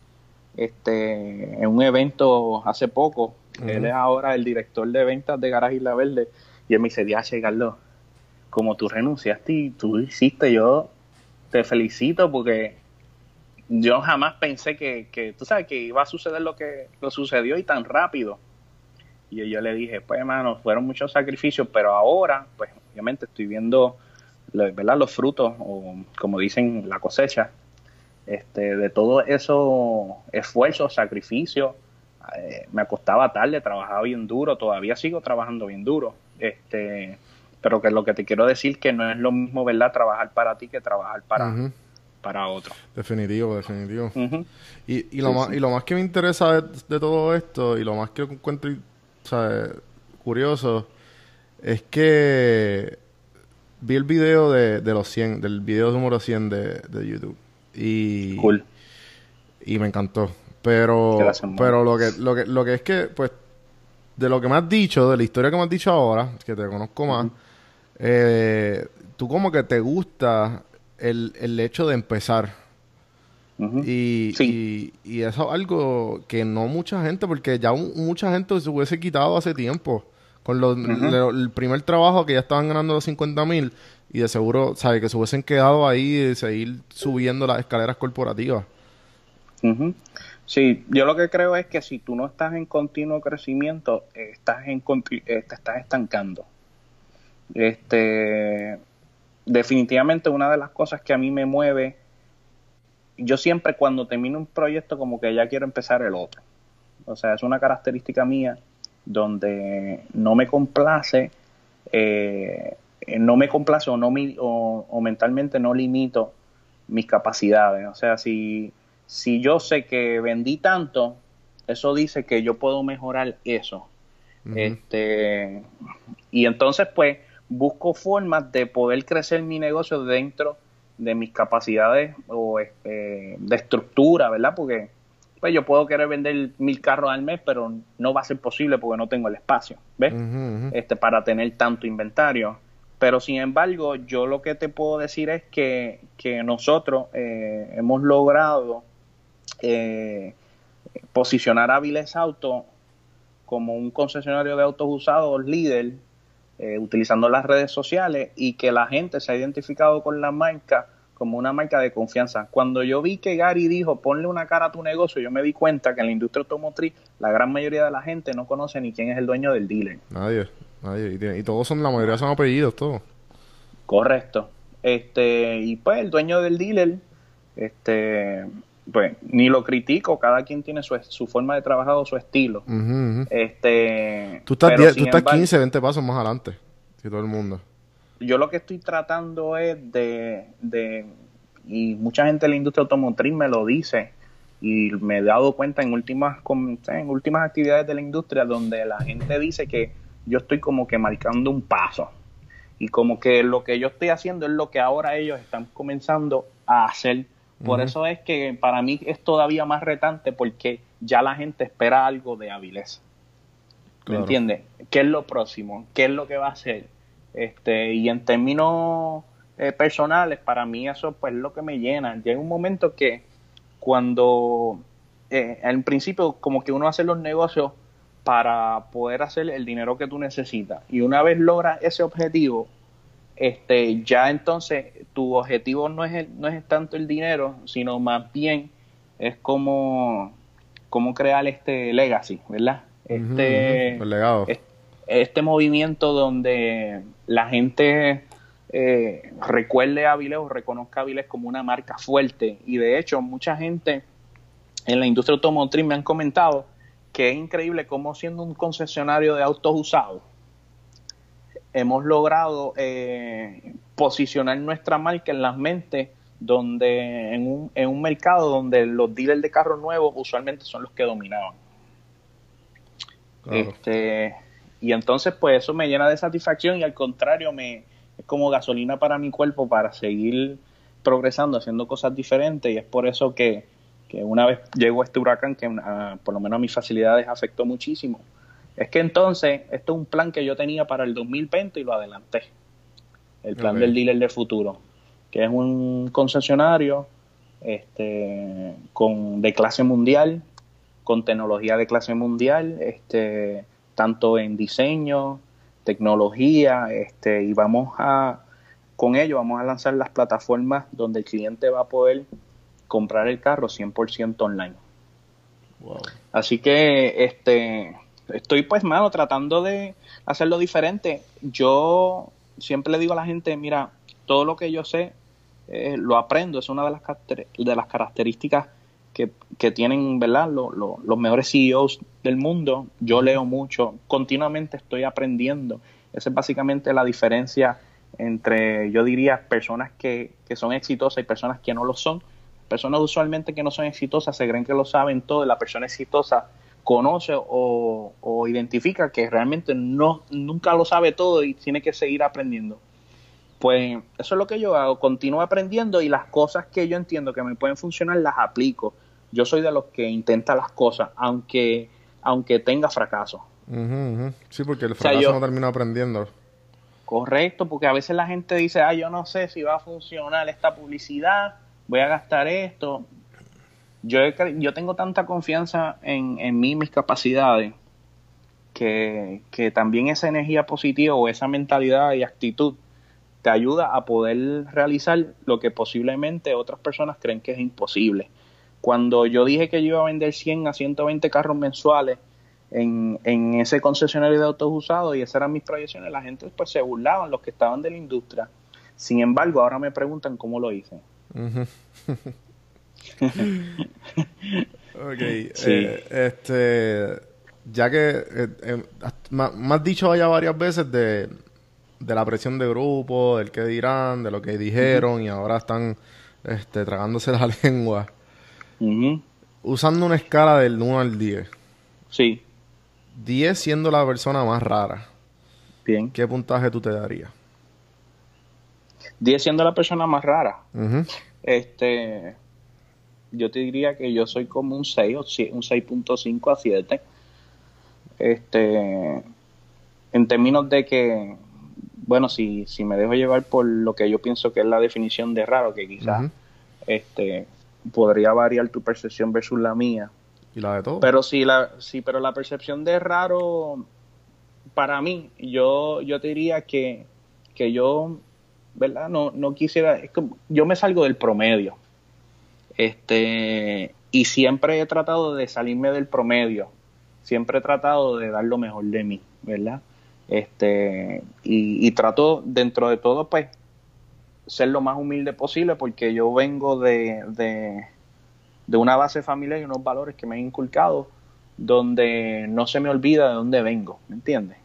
[SPEAKER 1] este, en un evento hace poco. Él es ahora el director de ventas de Garaje Isla Verde, y él me dice, Diache, Carlos, como tú renunciaste y tú hiciste, yo te felicito porque yo jamás pensé que, que, tú sabes, que iba a suceder lo que lo sucedió y tan rápido. Y yo le dije, pues hermano, fueron muchos sacrificios, pero ahora, pues obviamente estoy viendo ¿verdad? los frutos, o como dicen, la cosecha, este, de todo eso esfuerzo, sacrificio. Eh, me acostaba tarde, trabajaba bien duro, todavía sigo trabajando bien duro. Este, pero que lo que te quiero decir que no es lo mismo, ¿verdad? Trabajar para ti que trabajar para, para otro.
[SPEAKER 2] Definitivo, definitivo. Y, y, lo
[SPEAKER 1] Sí,
[SPEAKER 2] más,
[SPEAKER 1] sí.
[SPEAKER 2] y lo más que me interesa de, de todo esto, y lo más que encuentro o sea, curioso, es que vi el video de, de los 100, del video número 100 de, de YouTube. Y,
[SPEAKER 1] Cool.
[SPEAKER 2] y me encantó. Pero, pero lo que, lo que, lo que es que, pues, de lo que me has dicho, de la historia que me has dicho ahora, que te conozco más, eh, tú como que te gusta el, el hecho de empezar. Y,
[SPEAKER 1] Sí.
[SPEAKER 2] y, y eso es algo que no mucha gente, porque ya un- mucha gente se hubiese quitado hace tiempo. Con los- el primer trabajo que ya estaban ganando los 50 mil y de seguro, ¿sabes? Que se hubiesen quedado ahí y seguir subiendo las escaleras corporativas.
[SPEAKER 1] Sí, yo lo que creo es que si tú no estás en continuo crecimiento, estás en eh, te estás estancando. Este, definitivamente una de las cosas que a mí me mueve, yo siempre cuando termino un proyecto como que ya quiero empezar el otro. O sea, es una característica mía donde no me complace, eh, no me complace o, no mi- o, o mentalmente no limito mis capacidades. O sea, si, si yo sé que vendí tanto, eso dice que yo puedo mejorar eso. Este, y entonces, pues, busco formas de poder crecer mi negocio dentro de mis capacidades o este, de estructura, ¿verdad? Porque pues yo puedo querer vender mil carros al mes, pero no va a ser posible porque no tengo el espacio, ¿ves? Este, para tener tanto inventario. Pero sin embargo, yo lo que te puedo decir es que, que nosotros eh, hemos logrado eh, posicionar a Viles Auto como un concesionario de autos usados líder, eh, utilizando las redes sociales y que la gente se ha identificado con la marca como una marca de confianza. Cuando yo vi que Gary dijo ponle una cara a tu negocio, yo me di cuenta que en la industria automotriz la gran mayoría de la gente no conoce ni quién es el dueño del dealer.
[SPEAKER 2] Nadie, nadie. Y, y todos son, la mayoría son apellidos, todos.
[SPEAKER 1] Correcto. Este, y pues el dueño del dealer, este, pues ni lo critico, cada quien tiene su, su forma de trabajar o su estilo. Este,
[SPEAKER 2] Tú estás,
[SPEAKER 1] pero
[SPEAKER 2] 10
[SPEAKER 1] sin
[SPEAKER 2] tú estás
[SPEAKER 1] embargo,
[SPEAKER 2] 15, 20 pasos más adelante que todo el mundo.
[SPEAKER 1] Yo lo que estoy tratando es de, de, y mucha gente de la industria automotriz me lo dice, y me he dado cuenta en últimas, en últimas actividades de la industria donde la gente dice que yo estoy como que marcando un paso. Y como que lo que yo estoy haciendo es lo que ahora ellos están comenzando a hacer. Por eso es que para mí es todavía más retante porque ya la gente espera algo de Avilés. ¿Me entiendes? ¿Qué es lo próximo? ¿Qué es lo que va a hacer? Este, y en términos eh, personales, para mí eso pues es lo que me llena. Llega un momento que cuando eh, en principio como que uno hace los negocios para poder hacer el dinero que tú necesitas y una vez logras ese objetivo este ya entonces tu objetivo no es el- no es tanto el dinero sino más bien es como como crear este legacy verdad este
[SPEAKER 2] legado.
[SPEAKER 1] es- este movimiento donde la gente eh, recuerde a Avilés o reconozca a Avilés como una marca fuerte. Y de hecho, mucha gente en la industria automotriz me han comentado que es increíble cómo siendo un concesionario de autos usados, hemos logrado eh, posicionar nuestra marca en las mentes donde en un, en un mercado donde los dealers de carros nuevos usualmente son los que dominaban.
[SPEAKER 2] Claro.
[SPEAKER 1] Este, y entonces, pues eso me llena de satisfacción y al contrario, me es como gasolina para mi cuerpo para seguir progresando, haciendo cosas diferentes. Y es por eso que, que una vez llegó este huracán, que ah, por lo menos a mis facilidades afectó muchísimo, es que entonces esto es un plan que yo tenía para el 2020 y lo adelanté. El plan del dealer del futuro, que es un concesionario este, con, de clase mundial, con tecnología de clase mundial, este, tanto en diseño, tecnología, este, y vamos a, con ello vamos a lanzar las plataformas donde el cliente va a poder comprar el carro 100% online.
[SPEAKER 2] Wow.
[SPEAKER 1] Así que este estoy pues mano tratando de hacerlo diferente. Yo siempre le digo a la gente, mira, todo lo que yo sé eh, lo aprendo, es una de las de las características que, que tienen, ¿verdad? Lo- los mejores CEOs del mundo. Yo leo mucho, continuamente estoy aprendiendo. Esa es básicamente la diferencia entre, yo diría, personas que, que son exitosas y personas que no lo son. Personas usualmente que no son exitosas se creen que lo saben todo y la persona exitosa conoce o, o identifica que realmente no nunca lo sabe todo y tiene que seguir aprendiendo. Pues eso es lo que yo hago, continúo aprendiendo y las cosas que yo entiendo que me pueden funcionar las aplico. Yo soy de los que intenta las cosas, aunque, aunque tenga fracaso.
[SPEAKER 2] Sí, porque el
[SPEAKER 1] sea,
[SPEAKER 2] fracaso
[SPEAKER 1] yo-
[SPEAKER 2] no termina aprendiendo.
[SPEAKER 1] Correcto, porque a veces la gente dice, ah, yo no sé si va a funcionar esta publicidad, voy a gastar esto. Yo, he yo tengo tanta confianza en, en mí mis capacidades que, que también esa energía positiva o esa mentalidad y actitud te ayuda a poder realizar lo que posiblemente otras personas creen que es imposible. Cuando yo dije que yo iba a vender 100 a 120 carros mensuales en, en ese concesionario de autos usados y esas eran mis proyecciones, la gente pues se burlaban, los que estaban de la industria. Sin embargo, ahora me preguntan cómo lo hice.
[SPEAKER 2] ok,
[SPEAKER 1] Sí.
[SPEAKER 2] eh, este, ya que eh, eh, me, has dicho ya varias veces de, de la presión de grupo, del que dirán, de lo que dijeron y ahora están este, tragándose la lengua. Usando una escala del 1 al 10.
[SPEAKER 1] Sí,
[SPEAKER 2] 10 siendo la persona más rara.
[SPEAKER 1] bien.
[SPEAKER 2] ¿Qué puntaje tú te darías?
[SPEAKER 1] 10 siendo la persona más rara. Este, yo te diría que yo soy como un 6 o un 6.5 a 7. Este, en términos de que, bueno, si, si me dejo llevar por lo que yo pienso que es la definición de raro, que quizás este, podría variar tu percepción versus la mía.
[SPEAKER 2] ¿Y la de todo?
[SPEAKER 1] Pero sí, la, sí, pero la percepción de raro, para mí, yo, yo te diría que, que yo, ¿verdad? No, no quisiera, es como- yo me salgo del promedio. Este, y siempre he tratado de salirme del promedio. Siempre he tratado de dar lo mejor de mí, ¿verdad? Este, y, y trato dentro de todo, pues, ser lo más humilde posible porque yo vengo de, de, de una base familiar y unos valores que me han inculcado donde no se me olvida de dónde vengo, ¿me entiendes?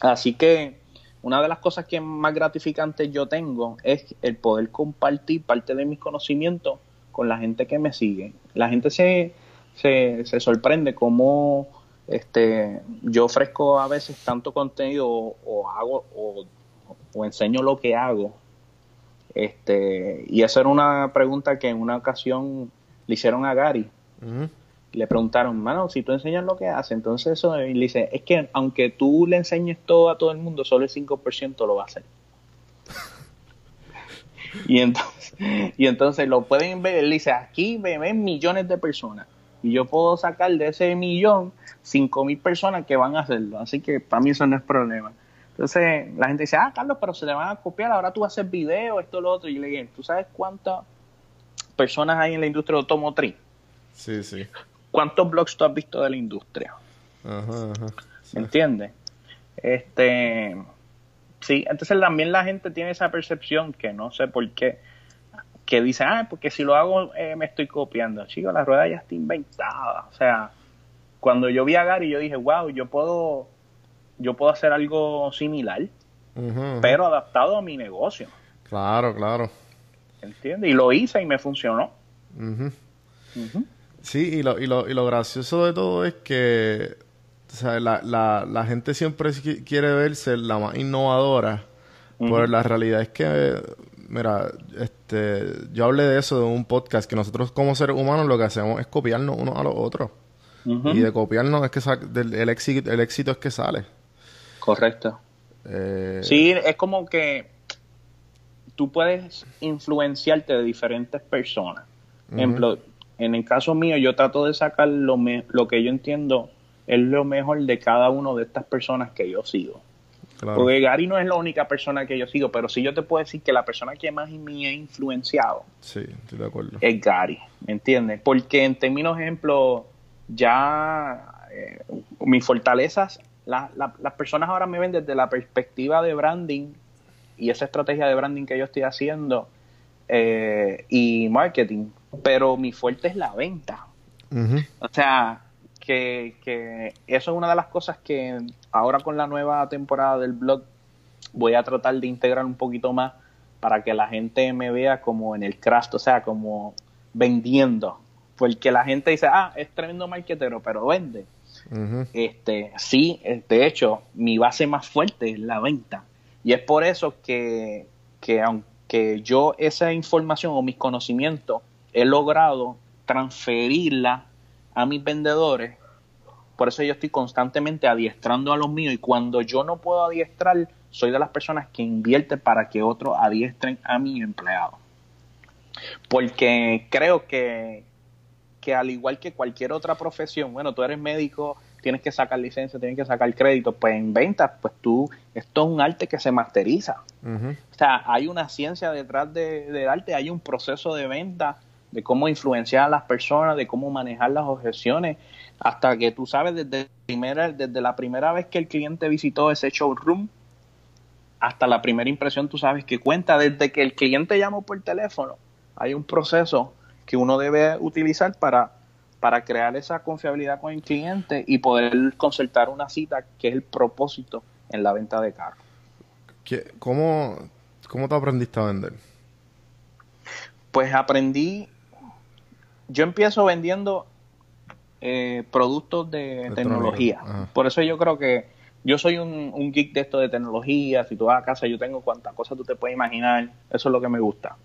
[SPEAKER 1] Así que una de las cosas que más gratificantes yo tengo es el poder compartir parte de mis conocimientos con la gente que me sigue. La gente se, se, se sorprende cómo este, yo ofrezco a veces tanto contenido o, o hago o, o enseño lo que hago. Este, y esa era una pregunta que en una ocasión le hicieron a Gary
[SPEAKER 2] Ujú.
[SPEAKER 1] le preguntaron, mano, si tú enseñas lo que hace, entonces eso, y le dice, es que aunque tú le enseñes todo a todo el mundo, solo el 5% lo va a hacer. y entonces, y entonces lo pueden ver, él dice, aquí me ven millones de personas, y yo puedo sacar de ese millón 5 mil personas que van a hacerlo, así que para mí eso no es problema. Entonces la gente dice, ah, Carlos, pero se le van a copiar, ahora tú vas a hacer video, esto, lo otro, y yo le dije, ¿tú sabes cuántas personas hay en la industria automotriz?
[SPEAKER 2] Sí, sí.
[SPEAKER 1] ¿Cuántos blogs tú has visto de la industria?
[SPEAKER 2] Ajá, ajá. Sí.
[SPEAKER 1] ¿Me entiendes? Este, sí, entonces también la gente tiene esa percepción que no sé por qué, que dice, ah, porque si lo hago eh, me estoy copiando. Chico, la rueda ya está inventada. O sea, cuando yo vi a Gary, yo dije, wow, yo puedo, yo puedo hacer algo similar, pero adaptado a mi negocio.
[SPEAKER 2] Claro, claro.
[SPEAKER 1] ¿Entiendes? Y lo hice y me funcionó.
[SPEAKER 2] Sí, y lo, y, lo, y lo gracioso de todo es que o sea, la, la, la gente siempre qui- quiere verse la más innovadora, pero la realidad es que, mira, este, yo hablé de eso de un podcast, que nosotros como seres humanos lo que hacemos es copiarnos unos a los otros. Y de copiarnos es que del- el, éxito, el éxito es que sale.
[SPEAKER 1] Correcto.
[SPEAKER 2] Eh,
[SPEAKER 1] Sí, es como que tú puedes influenciarte de diferentes personas. Ejemplo, en el caso mío, yo trato de sacar lo, me- lo que yo entiendo es lo mejor de cada uno de estas personas que yo sigo.
[SPEAKER 2] Claro.
[SPEAKER 1] Porque Gary no es la única persona que yo sigo, pero sí yo te puedo decir que la persona que más me ha influenciado
[SPEAKER 2] Sí, estoy de acuerdo.
[SPEAKER 1] es Gary, ¿me entiendes? Porque en términos, ejemplo, ya eh, mis fortalezas, la- la- las personas ahora me ven desde la perspectiva de branding y esa estrategia de branding que yo estoy haciendo eh, y marketing, pero mi fuerte es la venta. O sea, que, que eso es una de las cosas que ahora con la nueva temporada del blog voy a tratar de integrar un poquito más para que la gente me vea como en el craft, o sea, como vendiendo. Porque la gente dice, ah, es tremendo marketero, pero vende. Este, sí, eh, de hecho, mi base más fuerte es la venta. Y es por eso que, que aunque yo esa información o mis conocimientos he logrado transferirla a mis vendedores, por eso yo estoy constantemente adiestrando a los míos y cuando yo no puedo adiestrar, soy de las personas que invierten para que otros adiestren a mi empleado. Porque creo que, que al igual que cualquier otra profesión, bueno, tú eres médico, tienes que sacar licencia, tienes que sacar crédito, pues en ventas, pues tú, esto es un arte que se masteriza. O sea, hay una ciencia detrás de, del arte, hay un proceso de venta, de cómo influenciar a las personas, de cómo manejar las objeciones, hasta que tú sabes desde, primera, desde la primera vez que el cliente visitó ese showroom, hasta la primera impresión tú sabes que cuenta, desde que el cliente llamó por teléfono, hay un proceso que uno debe utilizar para, para crear esa confiabilidad con el cliente y poder concertar una cita que es el propósito en la venta de carro.
[SPEAKER 2] ¿Qué- ¿Cómo, ¿Cómo te aprendiste a vender?
[SPEAKER 1] Pues aprendí, yo empiezo vendiendo eh, productos de tecnología.
[SPEAKER 2] ajá.
[SPEAKER 1] Por eso yo creo que yo soy un, un geek de esto de tecnología. Si tú vas a casa, yo tengo cuantas cosas tú te puedes imaginar. Eso es lo que me gusta.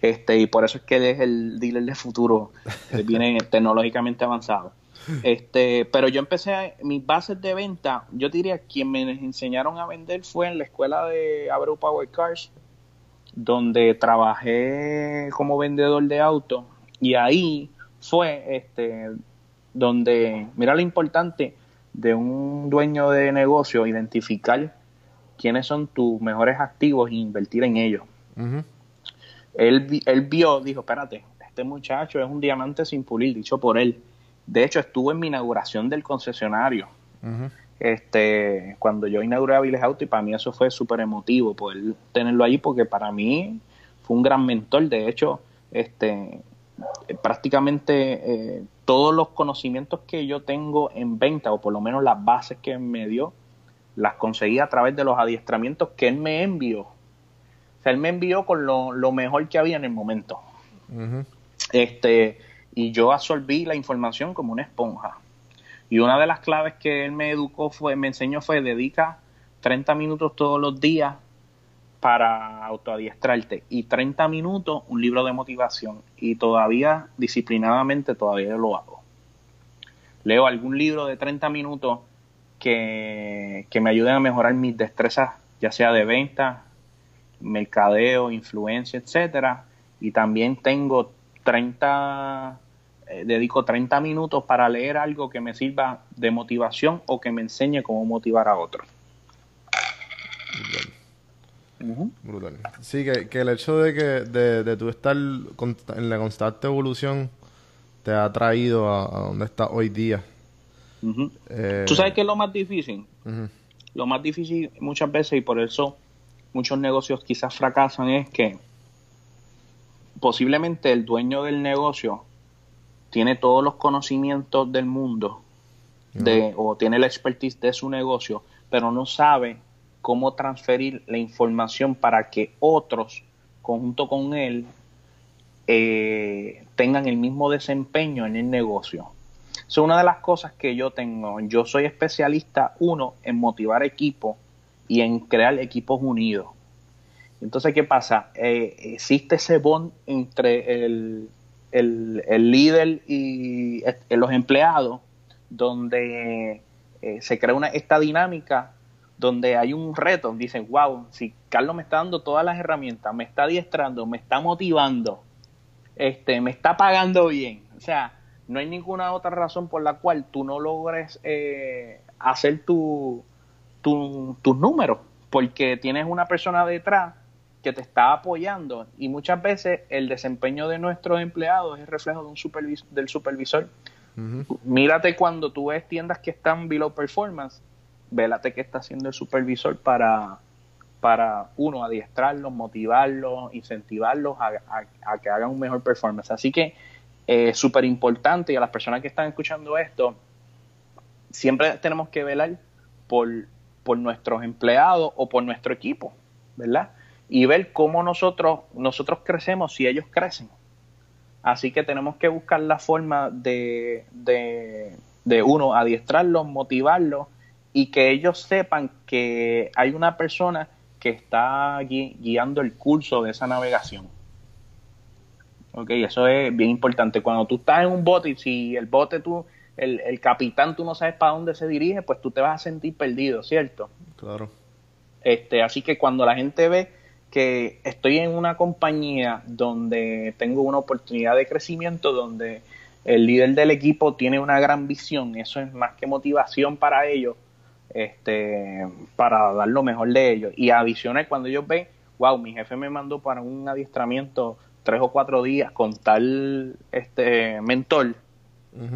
[SPEAKER 1] Este, y por eso es que él es el dealer de futuro, que viene tecnológicamente avanzado. Este, pero yo empecé, a- mis bases de venta, yo diría quien me enseñaron a vender fue en la escuela de Abreu Power Cars, donde trabajé como vendedor de autos y ahí fue este donde mira lo importante de un dueño de negocio identificar quiénes son tus mejores activos e invertir en ellos
[SPEAKER 2] Ujú.
[SPEAKER 1] él, vi- él vio, dijo, espérate, este muchacho es un diamante sin pulir, dicho por él. De hecho, estuvo en mi inauguración del concesionario. Este, cuando yo inauguré Aviles Auto y para mí eso fue súper emotivo poder tenerlo ahí porque para mí fue un gran mentor. De hecho, este, prácticamente eh, todos los conocimientos que yo tengo en venta o por lo menos las bases que me dio, las conseguí a través de los adiestramientos que él me envió. O sea, él me envió con lo, lo mejor que había en el momento. Este, y yo absorbí la información como una esponja. Y una de las claves que él me educó fue, me enseñó fue dedica 30 minutos todos los días para autoadiestrarte y 30 minutos un libro de motivación y todavía disciplinadamente todavía lo hago. Leo algún libro de 30 minutos que, que me ayuden a mejorar mis destrezas, ya sea de venta, mercadeo, influencia, etcétera. Y también tengo 30, eh, dedico 30 minutos para leer algo que me sirva de motivación o que me enseñe cómo motivar a otros.
[SPEAKER 2] Brutal. Sí, que, que el hecho de que de, de tú estar en la constante evolución te ha traído a, a donde estás hoy día. Eh,
[SPEAKER 1] ¿Tú sabes qué es lo más difícil? Lo más difícil muchas veces y por eso muchos negocios quizás fracasan es que posiblemente el dueño del negocio tiene todos los conocimientos del mundo de, o tiene la expertise de su negocio, pero no sabe cómo transferir la información para que otros, conjunto con él, eh, tengan el mismo desempeño en el negocio. Es una de las cosas que yo tengo. Yo soy especialista, uno, en motivar equipos y en crear equipos unidos. Entonces, ¿qué pasa? Eh, existe ese bond entre el, el- el líder y eh, los empleados, donde se crea una, esta dinámica donde hay un reto. Dicen, wow, si Carlos me está dando todas las herramientas, me está adiestrando, me está motivando, este, me está pagando bien. O sea, no hay ninguna otra razón por la cual tú no logres eh, hacer tu, tu- tus números, porque tienes una persona detrás que te está apoyando y muchas veces el desempeño de nuestros empleados es reflejo de un supervis- del supervisor. Mírate cuando tú ves tiendas que están below performance, vélate qué está haciendo el supervisor para, para uno, adiestrarlos, motivarlos, incentivarlos a, a- que hagan un mejor performance. Así que es súper importante y a las personas que están escuchando esto, siempre tenemos que velar por, por nuestros empleados o por nuestro equipo, ¿verdad? Y ver cómo nosotros, nosotros crecemos si ellos crecen. Así que tenemos que buscar la forma de, de uno, adiestrarlos, motivarlos y que ellos sepan que hay una persona que está gui- guiando el curso de esa navegación. Ok, eso es bien importante. Cuando tú estás en un bote y si el bote tú, el, el capitán tú no sabes para dónde se dirige, pues tú te vas a sentir perdido, ¿cierto?
[SPEAKER 2] Claro.
[SPEAKER 1] Este, así que cuando la gente ve que estoy en una compañía donde tengo una oportunidad de crecimiento, donde el líder del equipo tiene una gran visión, eso es más que motivación para ellos, este, para dar lo mejor de ellos. Y adicional, cuando ellos ven, wow, mi jefe me mandó para un adiestramiento tres o cuatro días con tal este mentor,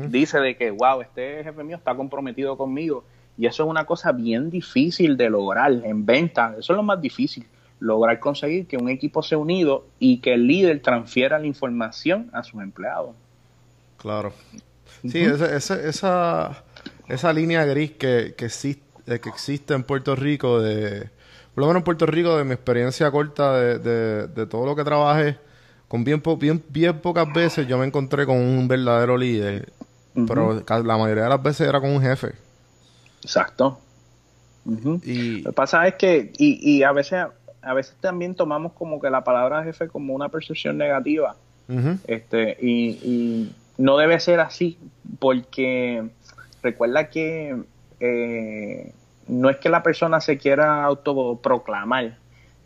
[SPEAKER 1] dice de que, wow, este jefe mío está comprometido conmigo. Y eso es una cosa bien difícil de lograr en venta. Eso es lo más difícil, lograr conseguir que un equipo sea unido y que el líder transfiera la información a sus empleados.
[SPEAKER 2] Claro. Sí, esa, esa, esa, línea gris que, que, existe, eh, que existe en Puerto Rico, de, por lo menos en Puerto Rico, de mi experiencia corta de, de, todo lo que trabajé, con bien, bien, bien pocas veces yo me encontré con un verdadero líder, pero la mayoría de las veces era con un jefe.
[SPEAKER 1] Exacto. y... Lo que pasa es que, y, y a veces a veces también tomamos como que la palabra jefe como una percepción negativa. este y, no debe ser así porque recuerda que eh, no es que la persona se quiera autoproclamar.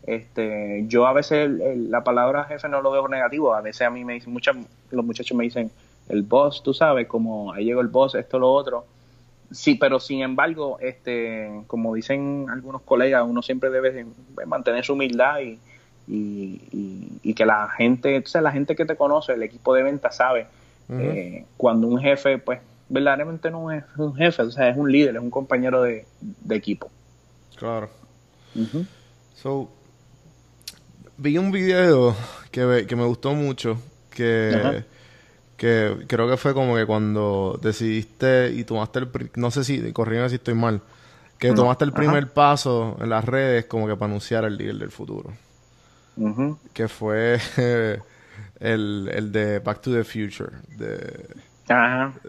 [SPEAKER 1] Este yo a veces la palabra jefe no lo veo negativo. A veces a mí me dicen muchas los muchachos me dicen el boss tú sabes como ahí llegó el boss esto lo otro Sí, pero sin embargo, este, como dicen algunos colegas, uno siempre debe mantener su humildad y, y, que la gente, o sea, la gente que te conoce, el equipo de venta sabe eh, cuando un jefe, pues, verdaderamente no es un jefe, o sea, es un líder, es un compañero de, equipo.
[SPEAKER 2] Claro. So, vi un video que, que me gustó mucho, que que creo que fue como que cuando decidiste y tomaste el... No sé si, corrígeme si estoy mal, que tomaste el primer paso en las redes como que para anunciar el líder del futuro. Que fue el, el de Back to the Future, de...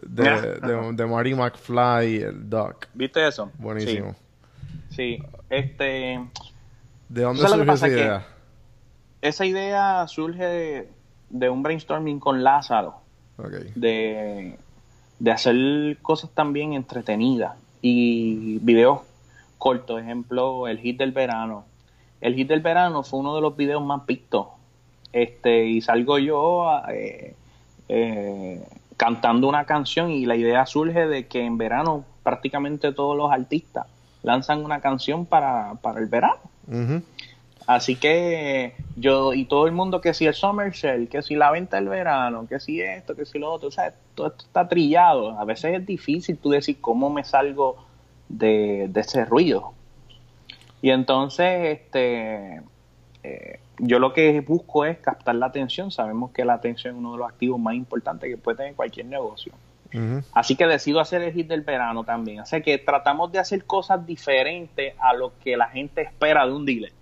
[SPEAKER 2] De, de, Marty McFly y el Doc.
[SPEAKER 1] ¿Viste eso?
[SPEAKER 2] Buenísimo.
[SPEAKER 1] Sí, este...
[SPEAKER 2] ¿De dónde surgió esa idea?
[SPEAKER 1] Esa idea surge de un brainstorming con Lázaro de, hacer cosas también entretenidas y videos cortos, ejemplo, el hit del verano. El hit del verano fue uno de los videos más vistos. Este, y salgo yo eh, eh, cantando una canción y la idea surge de que en verano prácticamente todos los artistas lanzan una canción para, el verano. Así que yo y todo el mundo que si el summer sale, que si la venta del verano, que si esto, que si lo otro, o sea, todo esto está trillado. A veces es difícil tú decir cómo me salgo de, ese ruido. Y entonces, este, eh, yo lo que busco es captar la atención. Sabemos que la atención es uno de los activos más importantes que puede tener cualquier negocio. Así que decido hacer el hit del verano también. Así que tratamos de hacer cosas diferentes a lo que la gente espera de un dealer.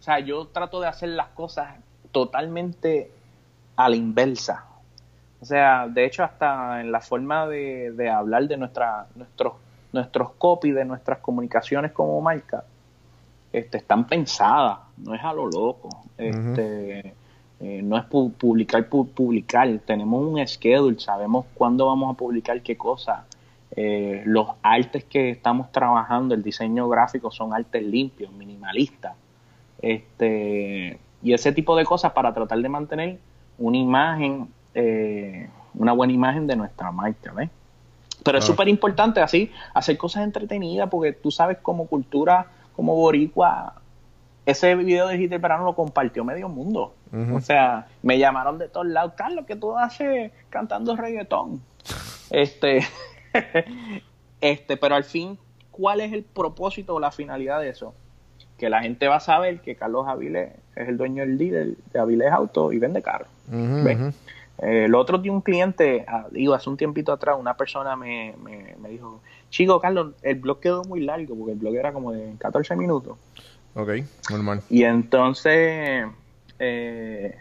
[SPEAKER 1] O sea, yo trato de hacer las cosas totalmente a la inversa. O sea, de hecho, hasta en la forma de, hablar de nuestra, nuestros, nuestros copy, de nuestras comunicaciones como marca, este, están pensadas, no es a lo loco. Este, eh, no es publicar publicar. Tenemos un schedule, sabemos cuándo vamos a publicar qué cosa. Eh, los artes que estamos trabajando, el diseño gráfico, son artes limpios, minimalistas. Este, y ese tipo de cosas para tratar de mantener una imagen, eh, una buena imagen de nuestra marca, ¿ves? Pero es súper importante así, hacer cosas entretenidas, porque tú sabes como cultura, como boricua, ese video de Hit Verano lo compartió medio mundo. O sea, me llamaron de todos lados, Carlos, que tú haces cantando reggaetón. este, este, pero al fin, ¿cuál es el propósito o la finalidad de eso? que la gente va a saber que Carlos Avilés es el dueño del líder de Avilés Auto y vende carros. Eh, el otro de un cliente, ah, digo, hace un tiempito atrás, una persona me, me, dijo, chico, Carlos, el blog quedó muy largo, porque el blog era como de 14 minutos.
[SPEAKER 2] Ok, normal.
[SPEAKER 1] Y entonces, eh,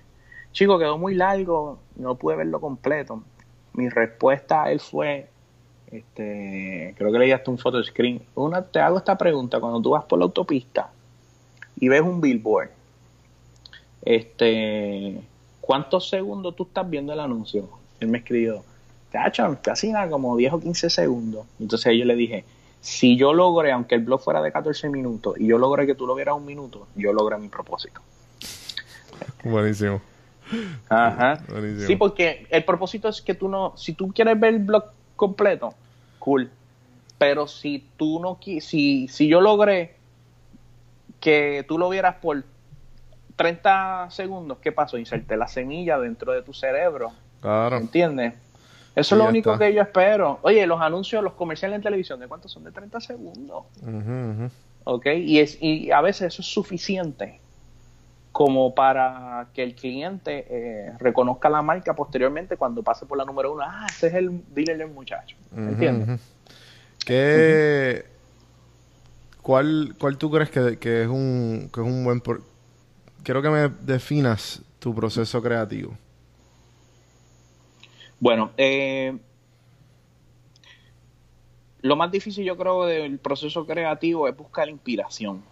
[SPEAKER 1] chico, quedó muy largo, no pude verlo completo. Mi respuesta a él fue, este, creo que leí hasta un photo screen. Una, te hago esta pregunta, cuando tú vas por la autopista, y ves un billboard, este, ¿cuántos segundos tú estás viendo el anuncio? Él me escribió, cacho, casi nada, como 10 o 15 segundos. Entonces yo le dije, si yo logré, aunque el blog fuera de 14 minutos, y yo logré que tú lo vieras un minuto, yo logré mi propósito.
[SPEAKER 2] Buenísimo.
[SPEAKER 1] Ajá.
[SPEAKER 2] Buenísimo.
[SPEAKER 1] Sí, porque el propósito es que tú no, si tú quieres ver el blog completo, cool. Pero si tú no si, si yo logré que tú lo vieras por 30 segundos, ¿qué pasó? Inserté la semilla dentro de tu cerebro.
[SPEAKER 2] Claro.
[SPEAKER 1] ¿Entiendes? Eso es lo único
[SPEAKER 2] está.
[SPEAKER 1] que yo espero. Oye, los anuncios, los comerciales en televisión, ¿de cuántos son? De 30 segundos.
[SPEAKER 2] Ujú.
[SPEAKER 1] ¿Ok? Y, es, y a veces eso es suficiente como para que el cliente eh, reconozca la marca posteriormente cuando pase por la número uno. Ah, ese es el dealer del muchacho. ¿Entiendes?
[SPEAKER 2] ¿Qué, cuál, ¿Cuál tú crees que, que es un, que es un buen... por- Quiero que me definas tu proceso creativo.
[SPEAKER 1] Bueno, eh, lo más difícil yo creo del proceso creativo es buscar inspiración.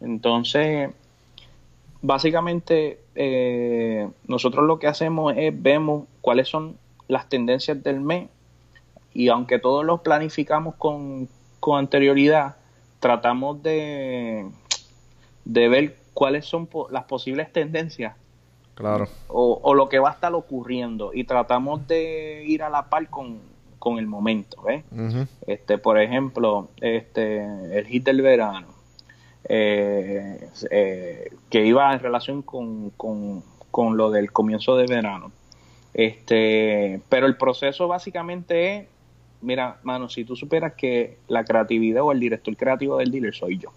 [SPEAKER 1] Entonces, básicamente eh, nosotros lo que hacemos es vemos cuáles son las tendencias del mes y aunque todos los planificamos con, con anterioridad, tratamos de, de ver cuáles son po- las posibles tendencias
[SPEAKER 2] Claro.
[SPEAKER 1] o, o lo que va a estar ocurriendo y tratamos de ir a la par con, con el momento.
[SPEAKER 2] Ujú.
[SPEAKER 1] Este, por ejemplo, este, el hit del verano, eh, eh, que iba en relación con, con, con lo del comienzo de verano. Este, pero el proceso básicamente es, mira, mano, si tú supieras que la creatividad o el director creativo del dealer soy yo.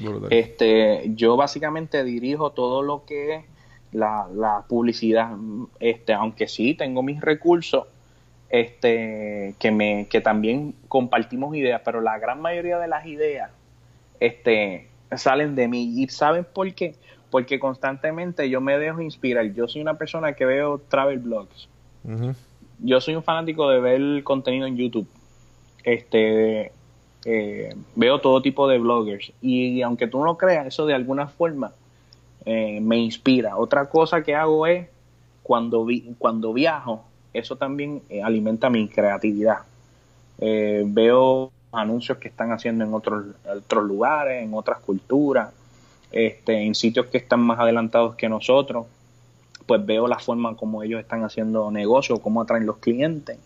[SPEAKER 2] Brutal.
[SPEAKER 1] Este, yo básicamente dirijo todo lo que es la, la publicidad. Este, aunque sí tengo mis recursos, este, que me, que también compartimos ideas, pero la gran mayoría de las ideas, este, salen de mí. ¿Y saben por qué? Porque constantemente yo me dejo inspirar. Yo soy una persona que veo travel blogs yo soy un fanático de ver contenido en YouTube. Este eh, veo todo tipo de bloggers y, aunque tú no lo creas, eso de alguna forma eh, me inspira. Otra cosa que hago es cuando vi, cuando viajo, eso también eh, alimenta mi creatividad. Eh, veo anuncios que están haciendo en otros otros lugares, en otras culturas, este, en sitios que están más adelantados que nosotros pues veo la forma como ellos están haciendo negocio, cómo atraen los clientes.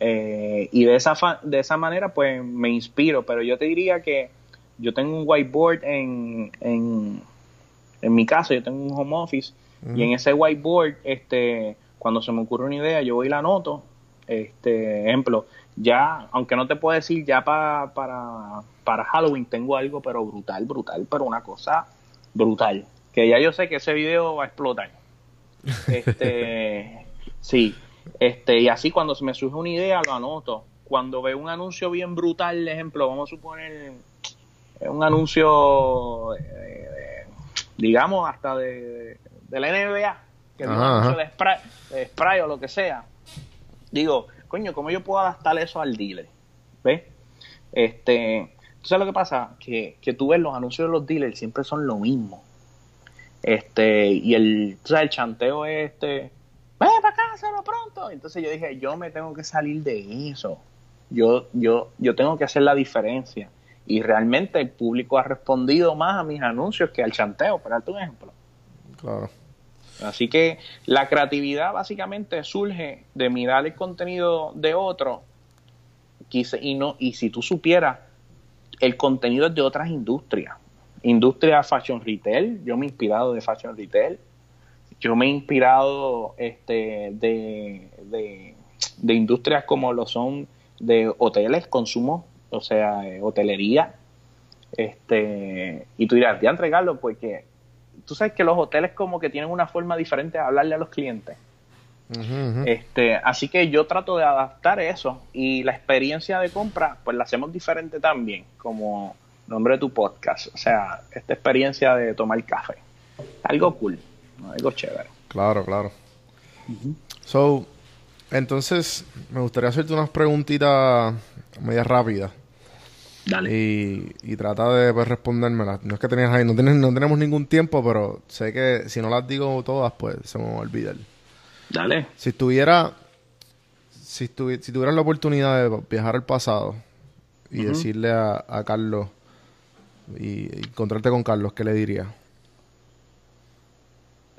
[SPEAKER 1] Y de esa, fa- de esa manera, pues me inspiro. Pero yo te diría que yo tengo un whiteboard en, en mi casa, yo tengo un home office, y en ese whiteboard, este, cuando se me ocurre una idea, yo voy y la anoto. Este, ejemplo, ya, aunque no te puedo decir, ya pa- para, para Halloween tengo algo, pero brutal, brutal, pero una cosa brutal. Que ya yo sé que ese video va a explotar. Este, sí, este, y así cuando se me surge una idea lo anoto. Cuando veo un anuncio bien brutal, ejemplo, vamos a suponer eh, un anuncio, eh, digamos, hasta de, de la NBA, que
[SPEAKER 2] Ajá, ajá.
[SPEAKER 1] de spray, o lo que sea. Digo, coño, ¿cómo yo puedo adaptar eso al dealer? ¿Ves? Este, ¿tú sabes lo que pasa? Que, que tú ves los anuncios de los dealers siempre son lo mismo. Este, y el, tú sabes, el chanteo es este, ven para acá, hazlo pronto. Entonces yo dije, yo me tengo que salir de eso. Yo, yo, yo tengo que hacer la diferencia. Y realmente el público ha respondido más a mis anuncios que al chanteo, para darte un ejemplo.
[SPEAKER 2] Claro.
[SPEAKER 1] Así que la creatividad básicamente surge de mirar el contenido de otro y no y si tú supieras el contenido es de otras industrias industria fashion retail yo me he inspirado de fashion retail yo me he inspirado este de, de, de industrias como lo son de hoteles consumo o sea eh, hotelería este y tú dirás ya entregarlo porque tú sabes que los hoteles como que tienen una forma diferente de hablarle a los clientes. Este, así que yo trato de adaptar eso y la experiencia de compra pues la hacemos diferente también, como nombre de tu podcast, o sea, esta experiencia de tomar café. Algo cool, algo chévere.
[SPEAKER 2] Claro, claro. So, entonces, me gustaría hacerte unas preguntitas media rápidas.
[SPEAKER 1] Dale.
[SPEAKER 2] Y, y trata de pues, respondérmelas. No es que tenías ahí, no, tienes, no tenemos ningún tiempo, pero sé que si no las digo todas, pues se me va a olvidar.
[SPEAKER 1] Dale.
[SPEAKER 2] Si estuviera, si, tuvieras la oportunidad de viajar al pasado y decirle a, a Carlos y, y encontrarte con Carlos, ¿qué le dirías?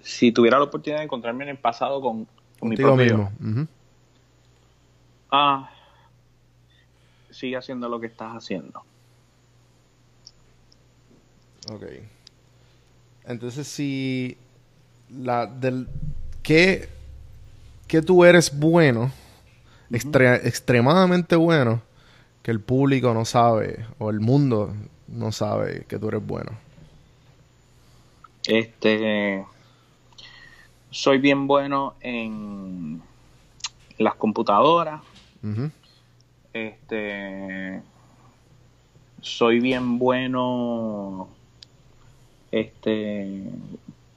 [SPEAKER 1] si tuviera la oportunidad de encontrarme en el pasado con, con mi propio
[SPEAKER 2] mismo.
[SPEAKER 1] ah, sigue haciendo lo que estás haciendo.
[SPEAKER 2] Ok. Entonces, si la del ¿qué, qué tú eres bueno, extre- extremadamente bueno, que el público no sabe o el mundo no sabe que tú eres bueno?
[SPEAKER 1] Este, soy bien bueno en las computadoras. Este, soy bien bueno. Este,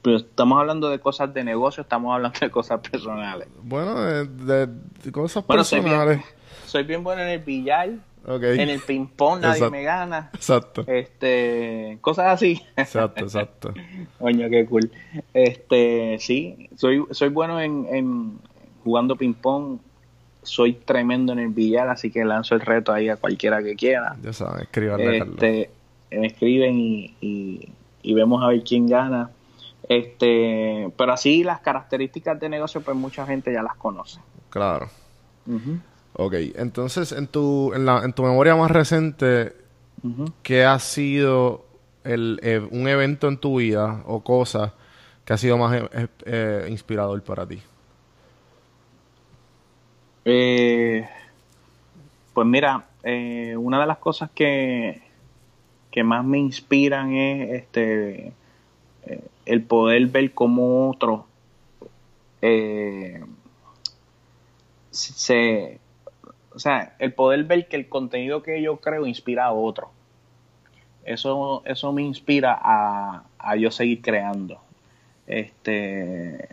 [SPEAKER 1] pero estamos hablando de cosas de negocio, estamos hablando de cosas personales.
[SPEAKER 2] Bueno, de, de- de cosas
[SPEAKER 1] Bueno, soy bien,
[SPEAKER 2] personales.
[SPEAKER 1] soy bien bueno en el billar, en el ping pong, nadie
[SPEAKER 2] Exacto.
[SPEAKER 1] me gana.
[SPEAKER 2] Exacto.
[SPEAKER 1] Este, cosas así.
[SPEAKER 2] Exacto, exacto.
[SPEAKER 1] Coño, qué cool. Este, sí, soy, soy bueno en, en jugando ping pong. Soy tremendo en el billar, así que lanzo el reto ahí a cualquiera que quiera.
[SPEAKER 2] Ya saben, Carlos.
[SPEAKER 1] Este, me escriben y, y- y vemos a ver quién gana. Este, pero así las características de negocio, pues mucha gente ya las conoce.
[SPEAKER 2] Claro.
[SPEAKER 1] Ujú,
[SPEAKER 2] Ok, entonces en tu, en la, en tu memoria más reciente,
[SPEAKER 1] ujú.
[SPEAKER 2] ¿qué ha sido el, eh, un evento en tu vida o cosa que ha sido más eh, eh, inspirador para ti?
[SPEAKER 1] Eh, pues mira, eh, una de las cosas que, que más me inspiran es este eh, el poder ver cómo otro eh, se o sea, el poder ver que el contenido que yo creo inspira a otro. Eso, eso me inspira a, a yo seguir creando. Este,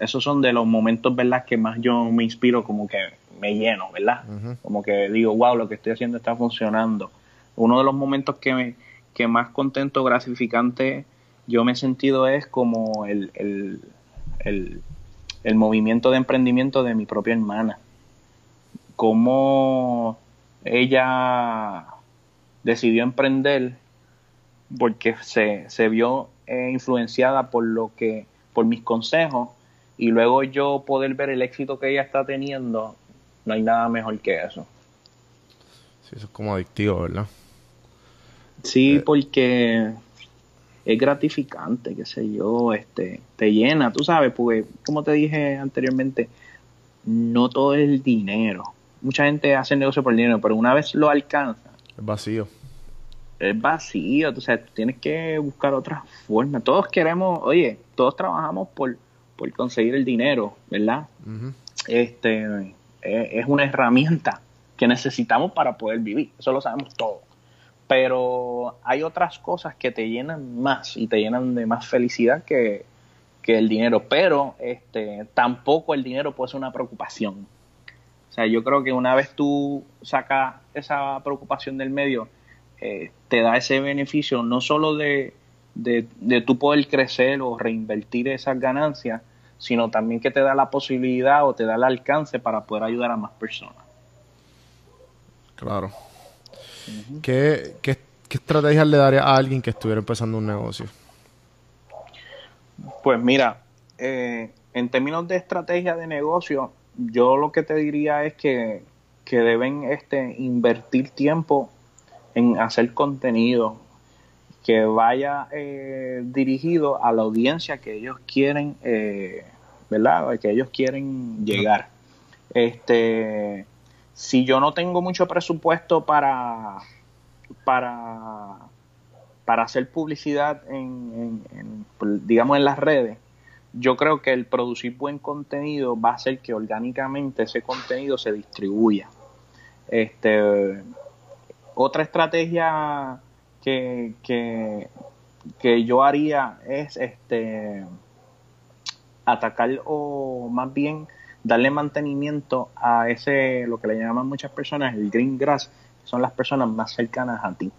[SPEAKER 1] esos son de los momentos, ¿verdad? Que más yo me inspiro, como que me lleno, ¿verdad? Como que digo, wow, lo que estoy haciendo está funcionando. Uno de los momentos que, me, que más contento, gratificante yo me he sentido es como el, el, el, el movimiento de emprendimiento de mi propia hermana. Cómo ella decidió emprender porque se, se vio eh, influenciada por lo que por mis consejos y luego yo poder ver el éxito que ella está teniendo no hay nada mejor que eso
[SPEAKER 2] Sí, eso es como adictivo, ¿verdad?
[SPEAKER 1] sí
[SPEAKER 2] Eh.
[SPEAKER 1] porque es gratificante qué sé yo este te llena tú sabes porque como te dije anteriormente no todo es el dinero mucha gente hace negocio por el dinero pero una vez lo alcanza
[SPEAKER 2] Es vacío.
[SPEAKER 1] es vacío, tú tienes que buscar otras formas. Todos queremos, oye, todos trabajamos por, por conseguir el dinero, ¿verdad? Este eh, es una herramienta que necesitamos para poder vivir, eso lo sabemos todos. Pero hay otras cosas que te llenan más y te llenan de más felicidad que, que el dinero. Pero este, tampoco el dinero puede ser una preocupación. O sea, yo creo que una vez tú sacas esa preocupación del medio, eh, te da ese beneficio no solo de, de, de tú poder crecer o reinvertir esas ganancias, sino también que te da la posibilidad o te da el alcance para poder ayudar a más personas.
[SPEAKER 2] Claro. ¿Qué, qué, qué estrategias le daría a alguien que estuviera empezando un negocio?
[SPEAKER 1] Pues mira, eh, en términos de estrategia de negocio, yo lo que te diría es que, que deben este, invertir tiempo en hacer contenido que vaya eh, dirigido a la audiencia que ellos quieren, eh, ¿verdad? Que ellos quieren llegar. Este, si yo no tengo mucho presupuesto para, para, para hacer publicidad en, en- en, digamos, en las redes, yo creo que el producir buen contenido va a hacer que orgánicamente ese contenido se distribuya. Este, otra estrategia que, que, que yo haría es este atacar o más bien darle mantenimiento a ese, lo que le llaman muchas personas, el green grass, son las personas más cercanas a ti.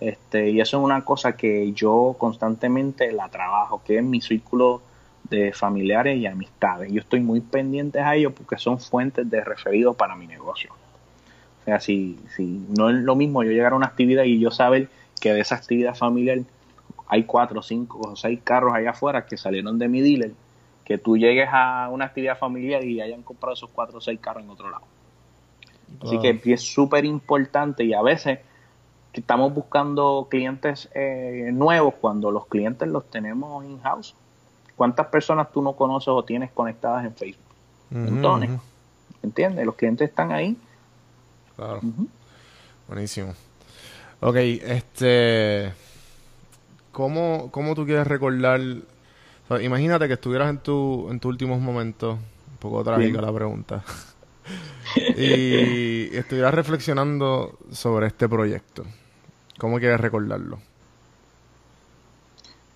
[SPEAKER 1] Este, y eso es una cosa que yo constantemente la trabajo, que es mi círculo de familiares y amistades. Yo estoy muy pendiente a ellos porque son fuentes de referidos para mi negocio. O sea, si, si no es lo mismo yo llegar a una actividad y yo saber que de esa actividad familiar hay cuatro, cinco o seis carros allá afuera que salieron de mi dealer, que tú llegues a una actividad familiar y hayan comprado esos cuatro o seis carros en otro lado. Así que es súper importante y a veces estamos buscando clientes eh, nuevos cuando los clientes los tenemos in-house. ¿Cuántas personas tú no conoces o tienes conectadas en Facebook? Montones.
[SPEAKER 2] ujú.
[SPEAKER 1] ¿Entiendes? Los clientes están ahí.
[SPEAKER 2] Claro. Buenísimo. Ok, este. ¿Cómo, cómo tú quieres recordar? o sea, imagínate que estuvieras en, tu, en tus últimos momentos. Un poco trágica la pregunta. y estuvieras reflexionando sobre este proyecto. ¿Cómo quieres recordarlo?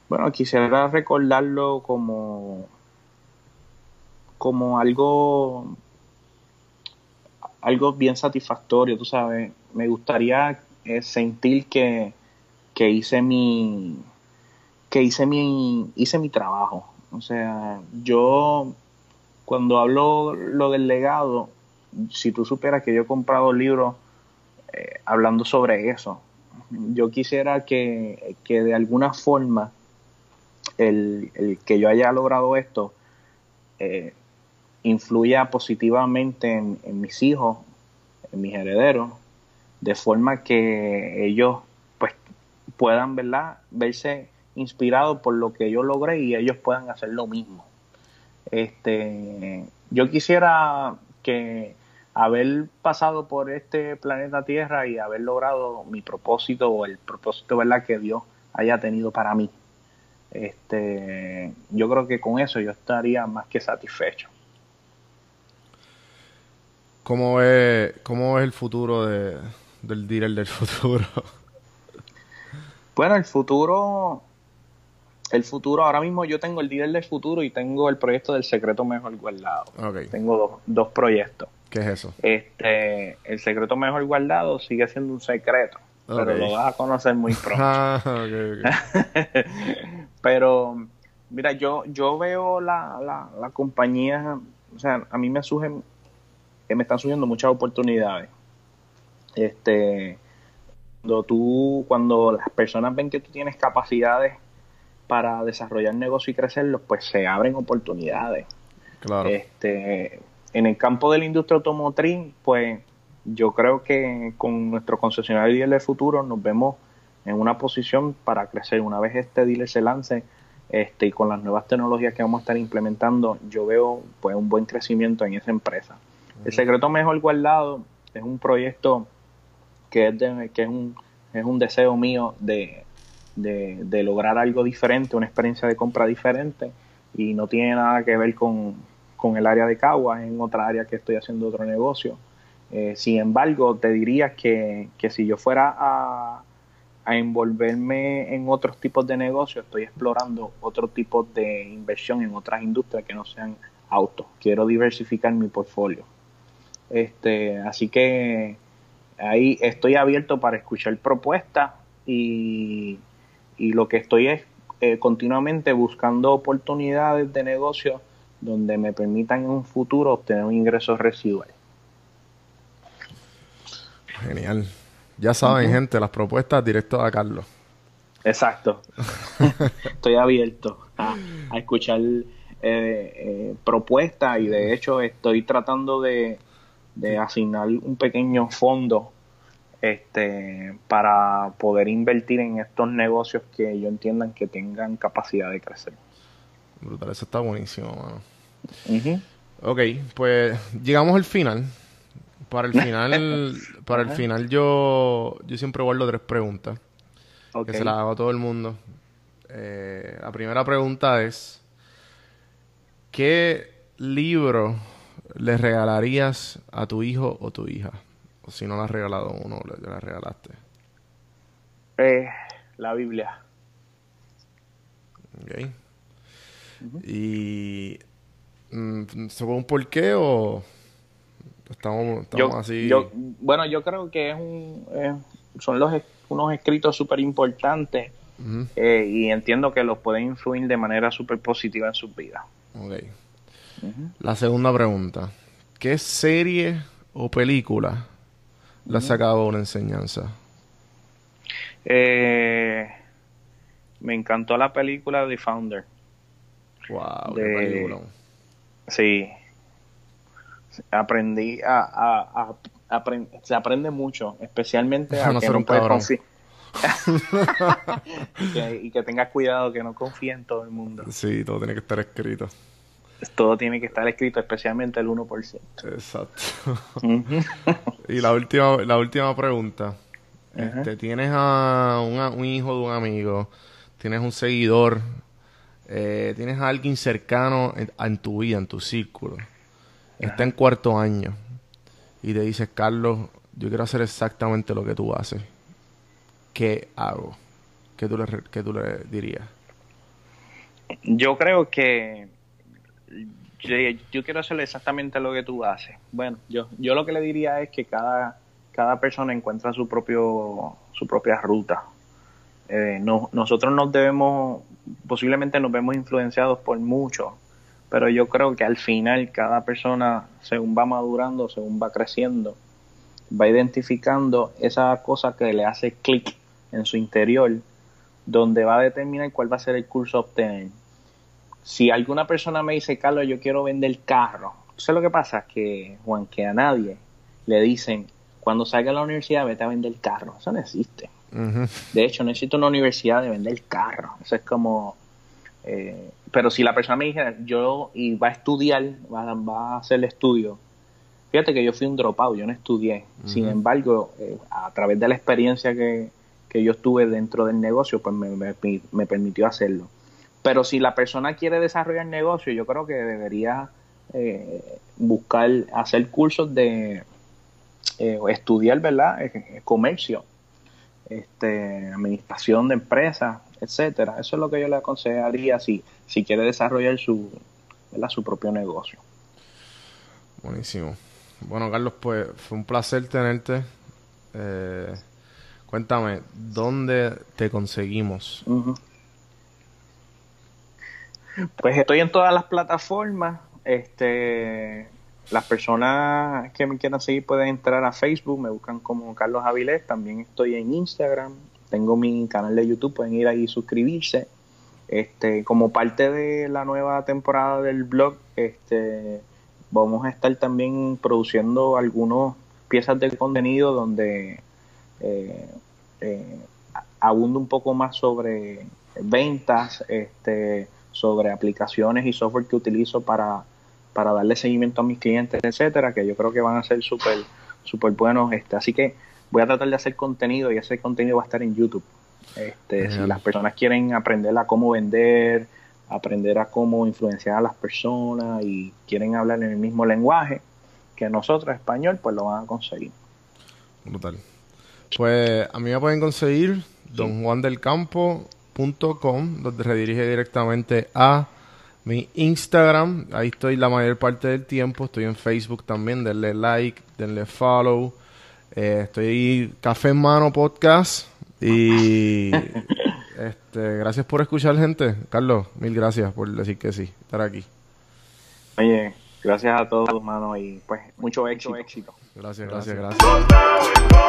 [SPEAKER 1] Bueno, quisiera recordarlo como, como algo, algo bien satisfactorio, tú sabes. Me gustaría eh, sentir que, que hice mi, que hice mi, hice mi trabajo. O sea, yo cuando hablo lo del legado, si tú supieras que yo he comprado libros eh, hablando sobre eso, yo quisiera que, que de alguna forma el, el que yo haya logrado esto eh, influya positivamente en, mis hijos, en mis herederos, de forma que ellos pues puedan ¿verdad? verse inspirados por lo que yo logré y ellos puedan hacer lo mismo. Este, yo quisiera que haber pasado por este planeta Tierra y haber logrado mi propósito o el propósito ¿verdad? que Dios haya tenido para mí. Este, yo creo que con eso yo estaría más que satisfecho.
[SPEAKER 2] ¿Cómo es, cómo es el futuro de, del dealer del futuro?
[SPEAKER 1] Bueno, el futuro, el futuro, ahora mismo yo tengo el dealer del futuro y tengo el proyecto del secreto mejor guardado.
[SPEAKER 2] ok.
[SPEAKER 1] Tengo dos, dos proyectos.
[SPEAKER 2] ¿Qué es eso?
[SPEAKER 1] Este, el secreto mejor guardado sigue siendo un secreto, pero lo vas a conocer muy pronto.
[SPEAKER 2] Ah, ok, ok.
[SPEAKER 1] pero mira, yo yo veo la, la, la compañía, o sea, a mí me surgen, que me están surgiendo muchas oportunidades. Este, cuando tú, cuando las personas ven que tú tienes capacidades para desarrollar negocio y crecerlos, pues se abren oportunidades.
[SPEAKER 2] Claro.
[SPEAKER 1] Este, en el campo de la industria automotriz, pues yo creo que con nuestro concesionario dealer del futuro nos vemos en una posición para crecer. Una vez este dealer se lance este, y con las nuevas tecnologías que vamos a estar implementando, yo veo pues un buen crecimiento en esa empresa. El secreto mejor guardado es un proyecto que es, es, un, es un deseo mío de, lograr algo diferente, una experiencia de compra diferente y no tiene nada que ver con, el área de Caguas, en otra área que estoy haciendo otro negocio. Eh, sin embargo, te diría que, que si yo fuera a, a envolverme en otros tipos de negocios, estoy explorando otro tipo de inversión en otras industrias que no sean autos. Quiero diversificar mi portfolio. Este, así que ahí estoy abierto para escuchar propuestas y, y lo que estoy es eh, continuamente buscando oportunidades de negocio donde me permitan en un futuro obtener un ingreso residual.
[SPEAKER 2] Genial. Ya saben, gente, las propuestas directo a Carlos.
[SPEAKER 1] Exacto. Estoy abierto a, a escuchar eh, eh, propuestas y de hecho estoy tratando de, de asignar un pequeño fondo este para poder invertir en estos negocios que yo entiendan que tengan capacidad de crecer.
[SPEAKER 2] Brutal, eso está buenísimo, mano.
[SPEAKER 1] Ujú.
[SPEAKER 2] Ok, pues llegamos al final. Para el final, para el final yo, yo siempre guardo tres preguntas que se las hago a todo el mundo. Eh, la primera pregunta es, ¿qué libro le regalarías a tu hijo o tu hija? O si no le has regalado uno, le, le regalaste.
[SPEAKER 1] Eh, la Biblia.
[SPEAKER 2] Ok. Y... mm, ¿Se un por qué o estamos, estamos
[SPEAKER 1] Yo,
[SPEAKER 2] así?
[SPEAKER 1] yo- bueno, yo creo que es un, eh, son los, unos escritos súper importantes eh, y entiendo que los pueden influir de manera súper positiva en sus vidas.
[SPEAKER 2] La segunda pregunta. ¿Qué serie o película le has sacado una enseñanza?
[SPEAKER 1] Eh, me encantó la película The Founder.
[SPEAKER 2] Wow,
[SPEAKER 1] De-
[SPEAKER 2] qué película.
[SPEAKER 1] Sí. Aprendí a, a- se aprende mucho, especialmente
[SPEAKER 2] A
[SPEAKER 1] a
[SPEAKER 2] no
[SPEAKER 1] que
[SPEAKER 2] ser
[SPEAKER 1] no
[SPEAKER 2] un
[SPEAKER 1] puedes confiar. y, que, y que tengas cuidado que no confíe en todo el mundo.
[SPEAKER 2] Sí, todo tiene que estar escrito.
[SPEAKER 1] Todo tiene que estar escrito, especialmente el 1%.
[SPEAKER 2] Exacto. Y la última, la última pregunta. Este, tienes a un, hijo de un amigo, tienes un seguidor, eh, tienes a alguien cercano en, en tu vida, en tu círculo. Está en cuarto año y te dices, Carlos, yo quiero hacer exactamente lo que tú haces. ¿Qué hago? ¿Qué tú le, qué tú le dirías?
[SPEAKER 1] Yo creo que yo, yo quiero hacer exactamente lo que tú haces. Bueno, yo, yo lo que le diría es que cada, cada persona encuentra su propio su propia ruta. Eh, no, nosotros nos debemos, posiblemente nos vemos influenciados por mucho, pero yo creo que al final cada persona, según va madurando, según va creciendo, va identificando esa cosa que le hace clic en su interior, donde va a determinar cuál va a ser el curso a obtener. Si alguna persona me dice, Carlos, yo quiero vender carro, ¿sabes lo que pasa? Que, Juan, que a nadie le dicen, cuando salga a la universidad, vete a vender carro. Eso no existe. De hecho, no existe una universidad de vender carro. Eso es como... eh, pero si la persona me dijera, yo y va a estudiar, va, va a hacer el estudio, fíjate que yo fui un dropout, yo no estudié. Sin embargo, eh, a través de la experiencia que, que yo estuve dentro del negocio, pues me, me- me permitió hacerlo. Pero si la persona quiere desarrollar negocio, yo creo que debería eh, buscar, hacer cursos de eh, estudiar, ¿verdad? Eh, eh, comercio, este, administración de empresas, etcétera. Eso es lo que yo le aconsejaría si, si quiere desarrollar su, ¿verdad? su propio negocio.
[SPEAKER 2] Buenísimo. Bueno, Carlos, pues fue un placer tenerte. Eh, cuéntame, ¿dónde te conseguimos?
[SPEAKER 1] Ujú. Pues estoy en todas las plataformas. Este, las personas que me quieran seguir pueden entrar a Facebook, me buscan como Carlos Avilés. También estoy en Instagram. Tengo mi canal de YouTube, pueden ir ahí y suscribirse. Este, como parte de la nueva temporada del blog, este, vamos a estar también produciendo algunas piezas de contenido donde eh, eh, abundo un poco más sobre ventas, este, sobre aplicaciones y software que utilizo para, para darle seguimiento a mis clientes, etcétera, que yo creo que van a ser súper súper buenos. Este, así que voy a tratar de hacer contenido y ese contenido va a estar en YouTube. Este, si las personas quieren aprender a cómo vender, aprender a cómo influenciar a las personas y quieren hablar en el mismo lenguaje que nosotros, español, pues lo van a conseguir.
[SPEAKER 2] Brutal. Pues a mí me pueden conseguir donjuandelcampo.com, donde redirige directamente a mi Instagram. Ahí estoy la mayor parte del tiempo. Estoy en Facebook también. Denle like, denle follow. Eh, estoy ahí, Café en Mano Podcast. Y este, gracias por escuchar, gente. Carlos, mil gracias por decir que sí, estar aquí.
[SPEAKER 1] Oye, gracias a todos, hermano, y pues mucho éxito. éxito.
[SPEAKER 2] Gracias, gracias, gracias.